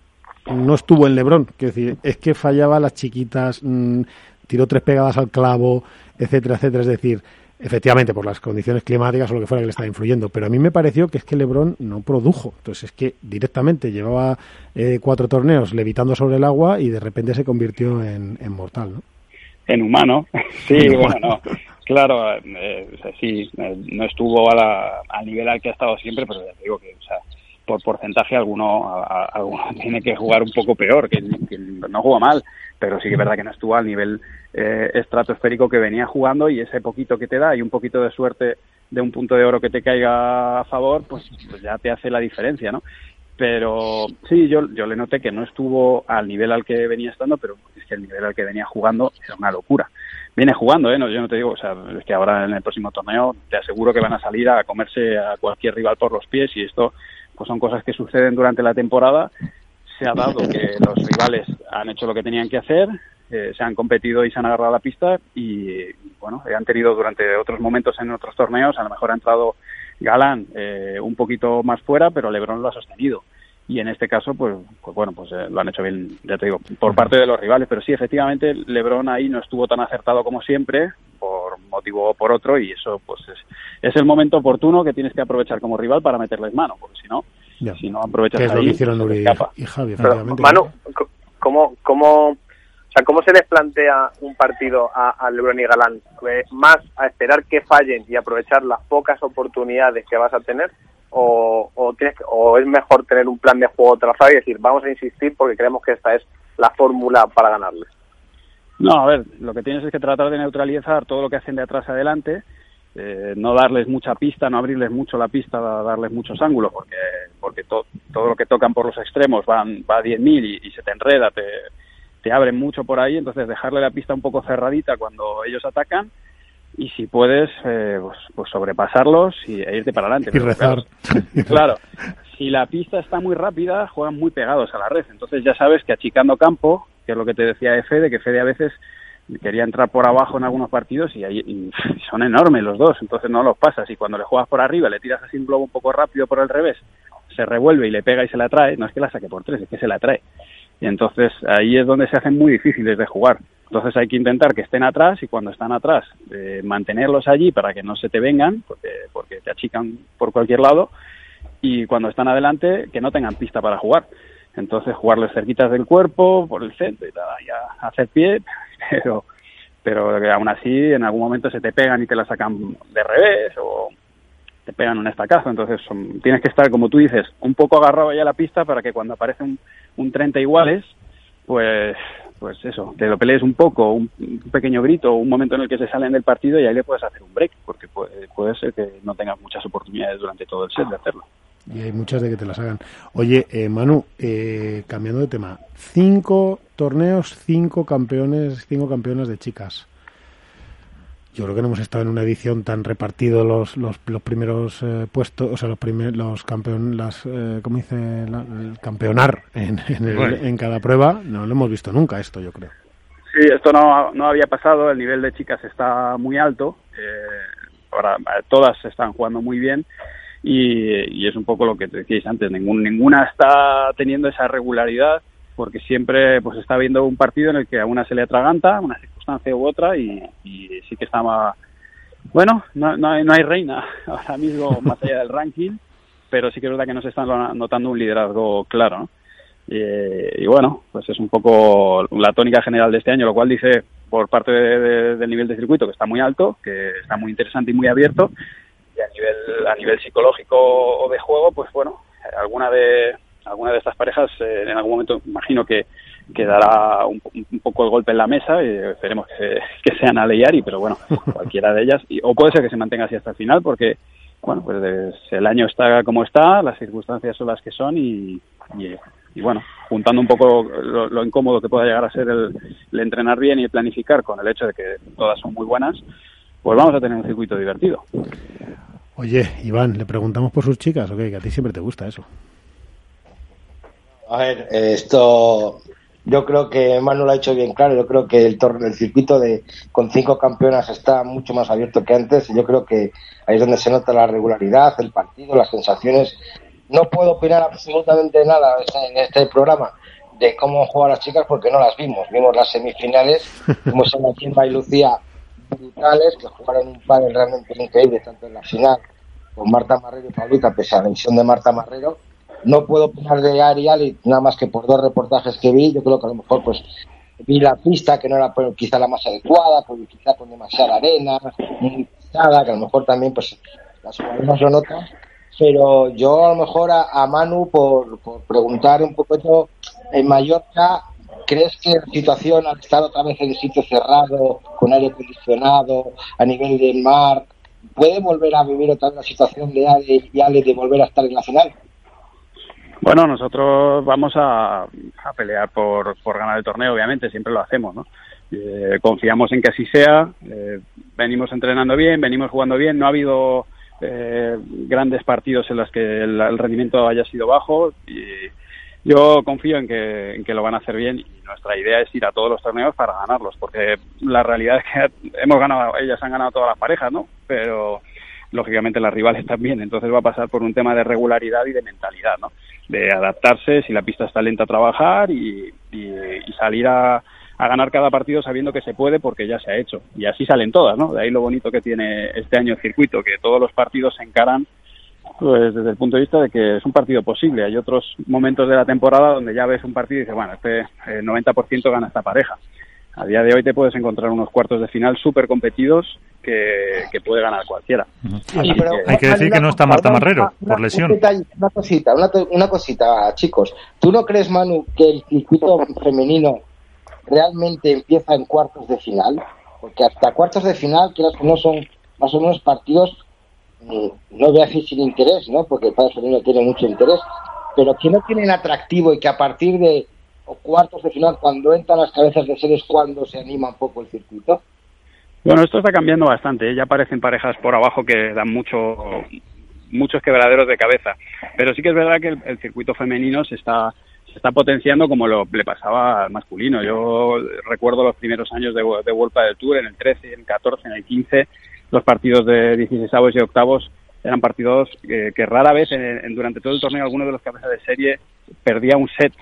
Speaker 5: no estuvo en LeBron, que decir, es que fallaba las chiquitas, mmm, tiró tres pegadas al clavo, etcétera, etcétera. Es decir, efectivamente por las condiciones climáticas o lo que fuera que le estaba influyendo, pero a mí me pareció que es que LeBron no produjo. Entonces es que directamente llevaba eh, cuatro torneos levitando sobre el agua y de repente se convirtió en, en mortal, ¿no?
Speaker 11: En humano, sí,
Speaker 5: En
Speaker 11: bueno,
Speaker 5: humano.
Speaker 11: no. Claro, eh, sí, eh, no estuvo a la, al nivel al que ha estado siempre, pero ya te digo que, o sea, por porcentaje alguno, tiene que jugar un poco peor, que, que no jugó mal, pero sí que es verdad que no estuvo al nivel eh, estratosférico que venía jugando y ese poquito que te da y un poquito de suerte de un punto de oro que te caiga a favor, pues, pues ya te hace la diferencia, ¿no? Pero sí, yo, yo le noté que no estuvo al nivel al que venía estando, pero es que el nivel al que venía jugando era una locura. Viene jugando, ¿eh? No, yo no te digo, o sea, es que ahora en el próximo torneo te aseguro que van a salir a comerse a cualquier rival por los pies y esto pues son cosas que suceden durante la temporada. Se ha dado que los rivales han hecho lo que tenían que hacer, eh, se han competido y se han agarrado la pista y bueno, han tenido durante otros momentos en otros torneos, a lo mejor ha entrado Galán eh, un poquito más fuera, pero Lebron lo ha sostenido. Y en este caso, pues, pues bueno, pues eh, lo han hecho bien, ya te digo, por parte de los rivales. Pero sí, efectivamente, Lebron ahí no estuvo tan acertado como siempre, por motivo o por otro, y eso pues es, es el momento oportuno que tienes que aprovechar como rival para meterles mano, porque si no,
Speaker 5: Ya.
Speaker 11: si no aprovechas
Speaker 5: Que es lo que hicieron Uri
Speaker 11: escapa.
Speaker 5: y Javi,
Speaker 3: Pero,
Speaker 5: efectivamente.
Speaker 3: Manu, c- ¿cómo, cómo, o sea, ¿cómo se les plantea un partido a, a LeBron y Galán? ¿Más a esperar que fallen y aprovechar las pocas oportunidades que vas a tener? O, o, tienes que- o es mejor tener un plan de juego trazado y decir, vamos a insistir porque creemos que esta es la fórmula para ganarles?
Speaker 11: No, a ver, lo que tienes es que tratar de neutralizar todo lo que hacen de atrás adelante, eh, no darles mucha pista, no abrirles mucho la pista, darles muchos ángulos, porque porque to- todo lo que tocan por los extremos van va a 10.000 y, y se te enreda, te, te abren mucho por ahí, entonces dejarle la pista un poco cerradita cuando ellos atacan y si puedes, eh, pues, pues sobrepasarlos y, e irte para adelante.
Speaker 5: Y rezar.
Speaker 11: Claro, claro, si la pista está muy rápida, juegan muy pegados a la red. Entonces ya sabes que achicando campo que es lo que te decía de Fede, que Fede a veces quería entrar por abajo en algunos partidos y, ahí, y son enormes los dos, entonces no los pasas y cuando le juegas por arriba, le tiras así un globo un poco rápido por el revés, se revuelve y le pega y se la trae, no es que la saque por tres, es que se la trae. Y entonces ahí es donde se hacen muy difíciles de jugar. Entonces hay que intentar que estén atrás y cuando están atrás eh, mantenerlos allí para que no se te vengan, porque, porque te achican por cualquier lado, y cuando están adelante que no tengan pista para jugar. Entonces jugarles cerquitas del cuerpo, por el centro y tal, ya hacer pie, pero pero aún así en algún momento se te pegan y te la sacan de revés o te pegan un estacazo. Entonces son, tienes que estar, como tú dices, un poco agarrado ya a la pista para que cuando aparece un, un 30 iguales, pues pues eso, te lo pelees un poco, un, un, pequeño grito, un momento en el que se salen del partido y ahí le puedes hacer un break, porque puede, puede ser que no tengas muchas oportunidades durante todo el set de hacerlo.
Speaker 5: Y hay muchas de que te las hagan. Oye, eh, Manu, eh, cambiando de tema, cinco torneos, cinco campeones, cinco campeonas de chicas. Yo creo que no hemos estado en una edición tan repartido los, los, los primeros eh, puestos, o sea, los primeros, los campeón, las, eh, ¿cómo dice? La, el campeonar en, en, el, bueno. en, cada prueba. No lo hemos visto nunca esto, yo creo.
Speaker 11: Sí, esto no, no había pasado. El nivel de chicas está muy alto. Eh, ahora todas están jugando muy bien. Y, es un poco lo que te decíais antes. Ningún, ninguna está teniendo esa regularidad porque siempre pues está viendo un partido en el que a una se le atraganta, una circunstancia u otra, y, y sí que está más... Bueno, no, no, hay, no hay reina ahora mismo más allá del ranking, pero sí que es verdad que no se está notando un liderazgo claro. ¿no? Y, y, bueno, pues es un poco la tónica general de este año, lo cual dice por parte de, del nivel de circuito que está muy alto, que está muy interesante y muy abierto, y a nivel, a nivel psicológico o de juego, pues bueno, alguna de, alguna de estas parejas eh, en algún momento imagino que, que dará un, un, poco el golpe en la mesa y esperemos que, que sean a Leyari, pero bueno, cualquiera de ellas, y, o puede ser que se mantenga así hasta el final porque bueno, pues el año está como está, las circunstancias son las que son y, y, y bueno, juntando un poco lo, lo, incómodo que pueda llegar a ser el, el entrenar bien y el planificar con el hecho de que todas son muy buenas, pues vamos a tener un circuito divertido.
Speaker 5: Oye, Iván, ¿le preguntamos por sus chicas o qué? Que a ti siempre te gusta eso.
Speaker 4: A ver, esto yo creo que Manu lo ha hecho bien claro. Yo creo que el, torneo, el circuito de con cinco campeonas está mucho más abierto que antes. Yo creo que ahí es donde se nota la regularidad, el partido, las sensaciones. No puedo opinar absolutamente nada en este programa de cómo juegan las chicas porque no las vimos. Vimos las semifinales, vimos a Maquimba y Lucía brutales, que jugaron un par realmente increíble, tanto en la final con Marta Marrero y Paulita, pese a la visión de Marta Marrero. No puedo opinar de Arial y nada más que por dos reportajes que vi, yo creo que a lo mejor pues vi la pista que no era pues, quizá la más adecuada, pues, quizá con demasiada arena, muy pisada, que a lo mejor también pues las jugadoras lo notan, pero yo a lo mejor a, a Manu por, por, preguntar un poco en Mallorca, ¿crees que la situación al estar otra vez en el sitio cerrado, con aire acondicionado, a nivel del mar, puede volver a vivir otra vez la situación de Ale y Ale de volver a estar en la final?
Speaker 11: Bueno, nosotros vamos a, pelear por, por, ganar el torneo, obviamente, siempre lo hacemos, ¿no? Eh, confiamos en que así sea, eh, venimos entrenando bien, venimos jugando bien, no ha habido eh, grandes partidos en los que el, el, rendimiento haya sido bajo y yo confío en que, en que lo van a hacer bien y nuestra idea es ir a todos los torneos para ganarlos, porque la realidad es que hemos ganado, ellas han ganado todas las parejas, ¿no? Pero lógicamente las rivales también, entonces va a pasar por un tema de regularidad y de mentalidad, ¿no? De adaptarse, si la pista está lenta a trabajar y, y, y salir a, a, ganar cada partido sabiendo que se puede porque ya se ha hecho. Y así salen todas, ¿no? De ahí lo bonito que tiene este año el circuito, que todos los partidos se encaran pues desde el punto de vista de que es un partido posible. Hay otros momentos de la temporada donde ya ves un partido y dices, bueno, este eh, 90% gana esta pareja. A día de hoy te puedes encontrar unos cuartos de final súper competidos que, que, puede ganar cualquiera.
Speaker 1: Sí, pero, que, hay que decir que no está Marta Marrero por lesión.
Speaker 4: Un detalle, una cosita, una, una, cosita, chicos. ¿Tú no crees, Manu, que el circuito femenino realmente empieza en cuartos de final? Porque hasta cuartos de final, creo que no son más o menos partidos, no voy a decir sin interés, ¿no? Porque el padre femenino tiene mucho interés, pero que no tienen atractivo y que a partir de cuartos de final, cuando entran las cabezas de series, cuando se anima un poco el circuito?
Speaker 11: Bueno, esto está cambiando bastante. ¿eh? Ya aparecen parejas por abajo que dan mucho, muchos quebraderos de cabeza. Pero sí que es verdad que el, circuito femenino se está, se está potenciando como lo le pasaba al masculino. Yo recuerdo los primeros años de, de Vuelta del Tour, en el 13, en el 14, en el 15, los partidos de 16 y octavos eran partidos que, que rara vez en, durante todo el torneo alguno de los cabezas de serie perdía un set.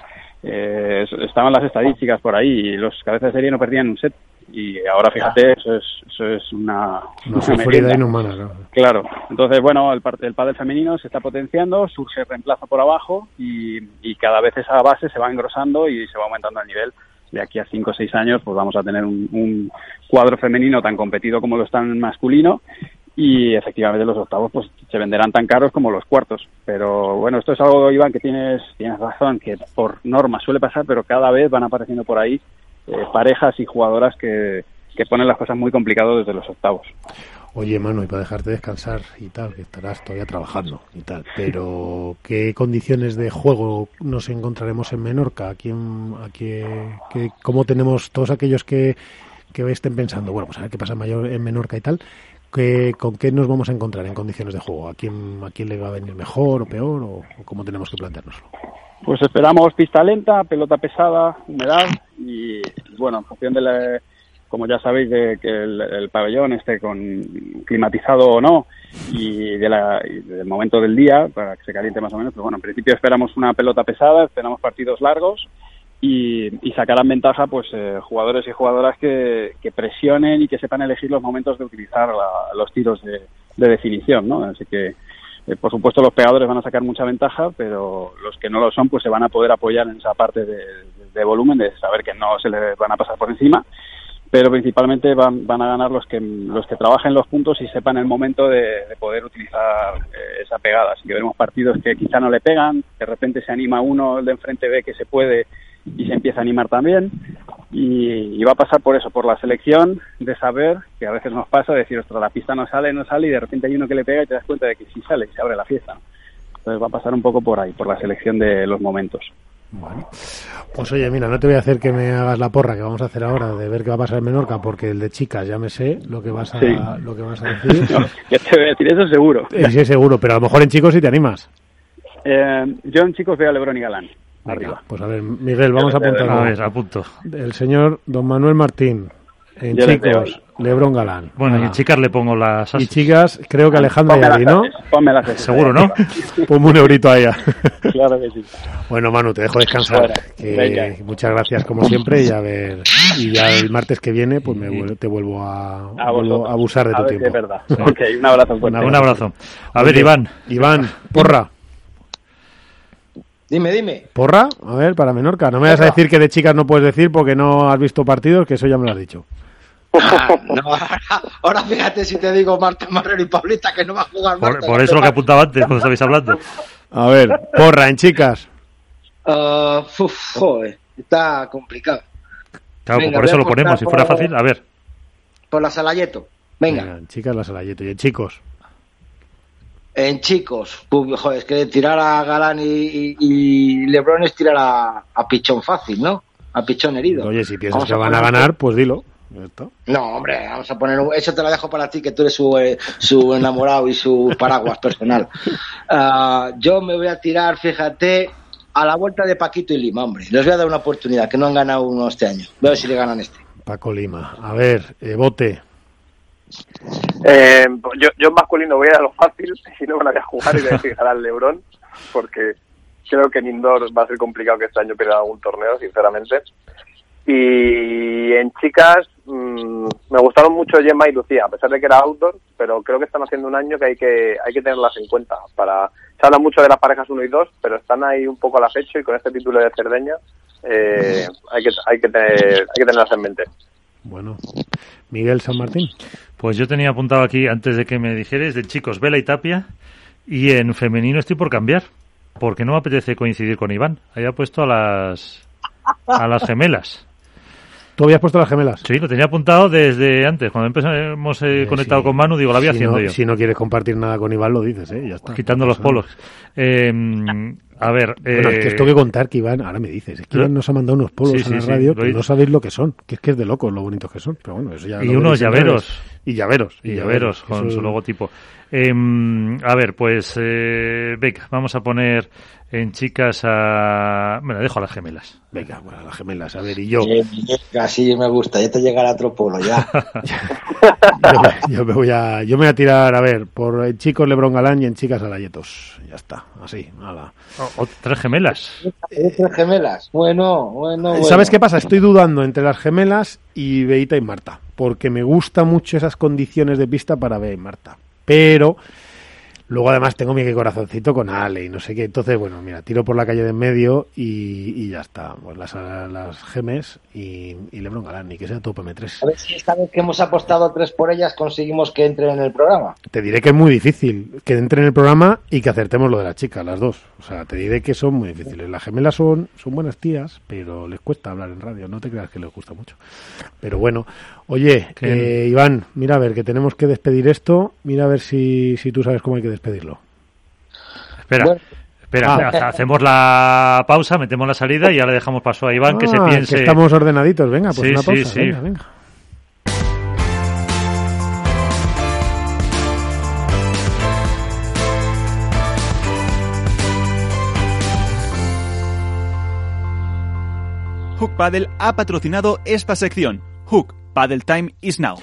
Speaker 11: Eh, estaban las estadísticas por ahí y los cabezas de serie no perdían un set. Y ahora fíjate eso es eso es una,
Speaker 5: una inhumana
Speaker 11: claro. Entonces bueno el, el pádel femenino se está potenciando surge reemplazo por abajo y, y cada vez esa base se va engrosando y se va aumentando el nivel de aquí a 5 o 6 años pues vamos a tener un, un cuadro femenino tan competido como lo está en masculino y efectivamente los octavos pues se venderán tan caros como los cuartos. Pero bueno esto es algo Iván que tienes tienes razón que por norma suele pasar pero cada vez van apareciendo por ahí eh, parejas y jugadoras que, que ponen las cosas muy complicadas desde los octavos
Speaker 5: Oye, mano, y para dejarte descansar y tal, que estarás todavía trabajando y tal, pero ¿qué condiciones de juego nos encontraremos en Menorca? ¿A quién, a qué, ¿Cómo tenemos todos aquellos que, que estén pensando, bueno, pues a ver qué pasa mayor en Menorca y tal, ¿con qué nos vamos a encontrar en condiciones de juego? ¿A quién, ¿A quién le va a venir mejor o peor o, cómo tenemos que planteárnoslo?
Speaker 11: Pues esperamos pista lenta, pelota pesada, humedad y, bueno, en función de la, como ya sabéis, de que el, pabellón esté con climatizado o no y, de la, del momento del día para que se caliente más o menos. Pero bueno, en principio esperamos una pelota pesada, esperamos partidos largos y, sacarán ventaja pues eh, jugadores y jugadoras que, presionen y que sepan elegir los momentos de utilizar los tiros de, definición, ¿no? Así que eh, por supuesto los pegadores van a sacar mucha ventaja, pero los que no lo son pues se van a poder apoyar en esa parte de, volumen, de saber que no se les van a pasar por encima, pero principalmente van, van a ganar los que los que trabajen los puntos y sepan el momento de, poder utilizar eh, esa pegada. Así que veremos partidos que quizá no le pegan, de repente se anima uno, el de enfrente ve que se puede y se empieza a animar también. Y, va a pasar por eso, por la selección de saber, que a veces nos pasa, decir, ostras, la pista no sale, no sale, y de repente hay uno que le pega y te das cuenta de que sí sale y se abre la fiesta. Entonces va a pasar un poco por ahí, por la selección de los momentos.
Speaker 5: Bueno, pues oye, mira, no te voy a hacer que me hagas la porra que vamos a hacer ahora de ver qué va a pasar en Menorca, porque el de chicas ya me sé lo que vas a, lo que vas a decir.
Speaker 11: que te voy a decir eso seguro.
Speaker 5: Eh, sí, seguro, pero a lo mejor en chicos sí te animas.
Speaker 11: Eh, yo en chicos veo a Lebron y Galán.
Speaker 5: Arriba. Pues a ver, Miguel, vamos a apuntar.
Speaker 1: A ver, a punto.
Speaker 5: El señor Don Manuel Martín. En chicos, Lebron Galán.
Speaker 1: Bueno, y chicas le pongo las...
Speaker 5: Y chicas, creo que Alejandra Yari, ¿no?
Speaker 11: Ponme las
Speaker 1: Seguro, ¿no?
Speaker 5: Ponme un eurito a ella.
Speaker 11: claro que sí.
Speaker 5: Bueno, Manu, te dejo descansar. muchas gracias, como siempre, y a ver... Y ya el martes que viene, pues me, te vuelvo a, a, abusar de tu tiempo.
Speaker 11: es verdad. Ok, un abrazo.
Speaker 1: Un abrazo. A ver, Iván.
Speaker 5: Iván, porra.
Speaker 12: Dime, dime.
Speaker 5: ¿Porra? A ver, para Menorca. No me vas a decir que de chicas no puedes decir porque no has visto partidos, que eso ya me lo has dicho.
Speaker 12: Ah, no, ahora, fíjate si te digo Marta Marrero y Paulita que no va a jugar
Speaker 1: Marta, Por, eso lo que apuntaba antes cuando estabais hablando.
Speaker 5: A ver, porra en chicas.
Speaker 12: Uh, joder, está complicado.
Speaker 1: Claro, por eso lo ponemos. Si fuera fácil, a ver.
Speaker 12: Por la Salayeto. Venga.
Speaker 5: en chicas la Salayeto. Y en chicos.
Speaker 12: En chicos, joder, es que tirar a Galán y, Lebron es tirar a, Pichón fácil, ¿no? A Pichón herido.
Speaker 5: Oye, si piensas que van a ganar, pues dilo.
Speaker 12: No, hombre, vamos a poner. Eso te lo dejo para ti, que tú eres su, eh, su enamorado y su paraguas personal. Ah, yo me voy a tirar, fíjate, a la vuelta de Paquito y Lima, hombre. Les voy a dar una oportunidad, que no han ganado uno este año. Voy a ver si le ganan este.
Speaker 5: Paco Lima. A ver, eh, bote.
Speaker 3: Eh, yo, yo masculino voy a lo fácil y no van a jugar y voy a dejar al Lebron porque creo que en indoor va a ser complicado que este año pierda algún torneo, sinceramente. Y en chicas mm, me gustaron mucho Gemma y Lucía, a pesar de que era outdoor, pero creo que están haciendo un año que hay que hay que tenerlas en cuenta. Para se habla mucho de las parejas 1 y 2, pero están ahí un poco a la fecha y con este título de Cerdeña eh, hay que hay que tener, hay que tenerlas en mente.
Speaker 5: Bueno, Miguel San Martín.
Speaker 1: Pues yo tenía apuntado aquí, antes de que me dijeres, de chicos, Vela y Tapia. Y en femenino estoy por cambiar, porque no me apetece coincidir con Iván. Había puesto a las, a las gemelas.
Speaker 5: ¿Tú habías puesto las gemelas?
Speaker 1: Sí, lo tenía apuntado desde antes. Cuando empezamos eh, conectado con Manu, digo, lo había haciendo yo.
Speaker 5: Si no quieres compartir nada con Iván, lo dices, ¿eh? Ya está.
Speaker 1: Quitando los polos. Eh, a ver.
Speaker 5: Bueno, es que os tengo que contar que Iván, ahora me dices, es que Iván nos ha mandado unos polos en la radio que no sabéis lo que son, que es que es de locos lo bonitos que son. Pero bueno, eso ya
Speaker 1: y unos llaveros.
Speaker 5: Y llaveros.
Speaker 1: Y llaveros, con su logotipo. Em, a ver, pues, eh, venga, vamos a poner en chicas a... Bueno, dejo a las gemelas.
Speaker 5: Venga, bueno, a las gemelas, a ver, y yo...
Speaker 12: Así me gusta, ya te llegará otro polo, ya.
Speaker 5: yo, me, voy a, yo me voy a tirar, a ver, por en chicos Lebron Galán y en chicas Alayetos. Ya está, así, nada.
Speaker 1: O, tres gemelas.
Speaker 12: tres gemelas, bueno, bueno,
Speaker 5: ¿Sabes qué pasa? Estoy dudando entre las gemelas y Beita y Marta, porque me gustan mucho esas condiciones de pista para y Marta. Pero Luego además tengo mi corazoncito con Ale y no sé qué. Entonces, bueno, mira, tiro por la calle de en medio y, ya está. Pues las, las gemes y, y Lebron Galán, y que sea top M3.
Speaker 12: A ver si esta vez que hemos apostado tres por ellas conseguimos que entre en el programa.
Speaker 5: Te diré que es muy difícil que entre en el programa y que acertemos lo de la chica, las dos. O sea, te diré que son muy difíciles. Las gemelas son, son buenas tías, pero les cuesta hablar en radio. No te creas que les gusta mucho. Pero bueno, Oye, eh, Iván, mira a ver, que tenemos que despedir esto. Mira a ver si, si tú sabes cómo hay que despedirlo.
Speaker 1: Espera. Espera, ah. hacemos la pausa, metemos la salida y ahora dejamos paso a Iván que se ah, piense.
Speaker 5: Que estamos ordenaditos, venga, pues una pausa. Sí, venga, venga.
Speaker 13: Hook Paddle ha patrocinado esta sección. Hook Paddle Time is now.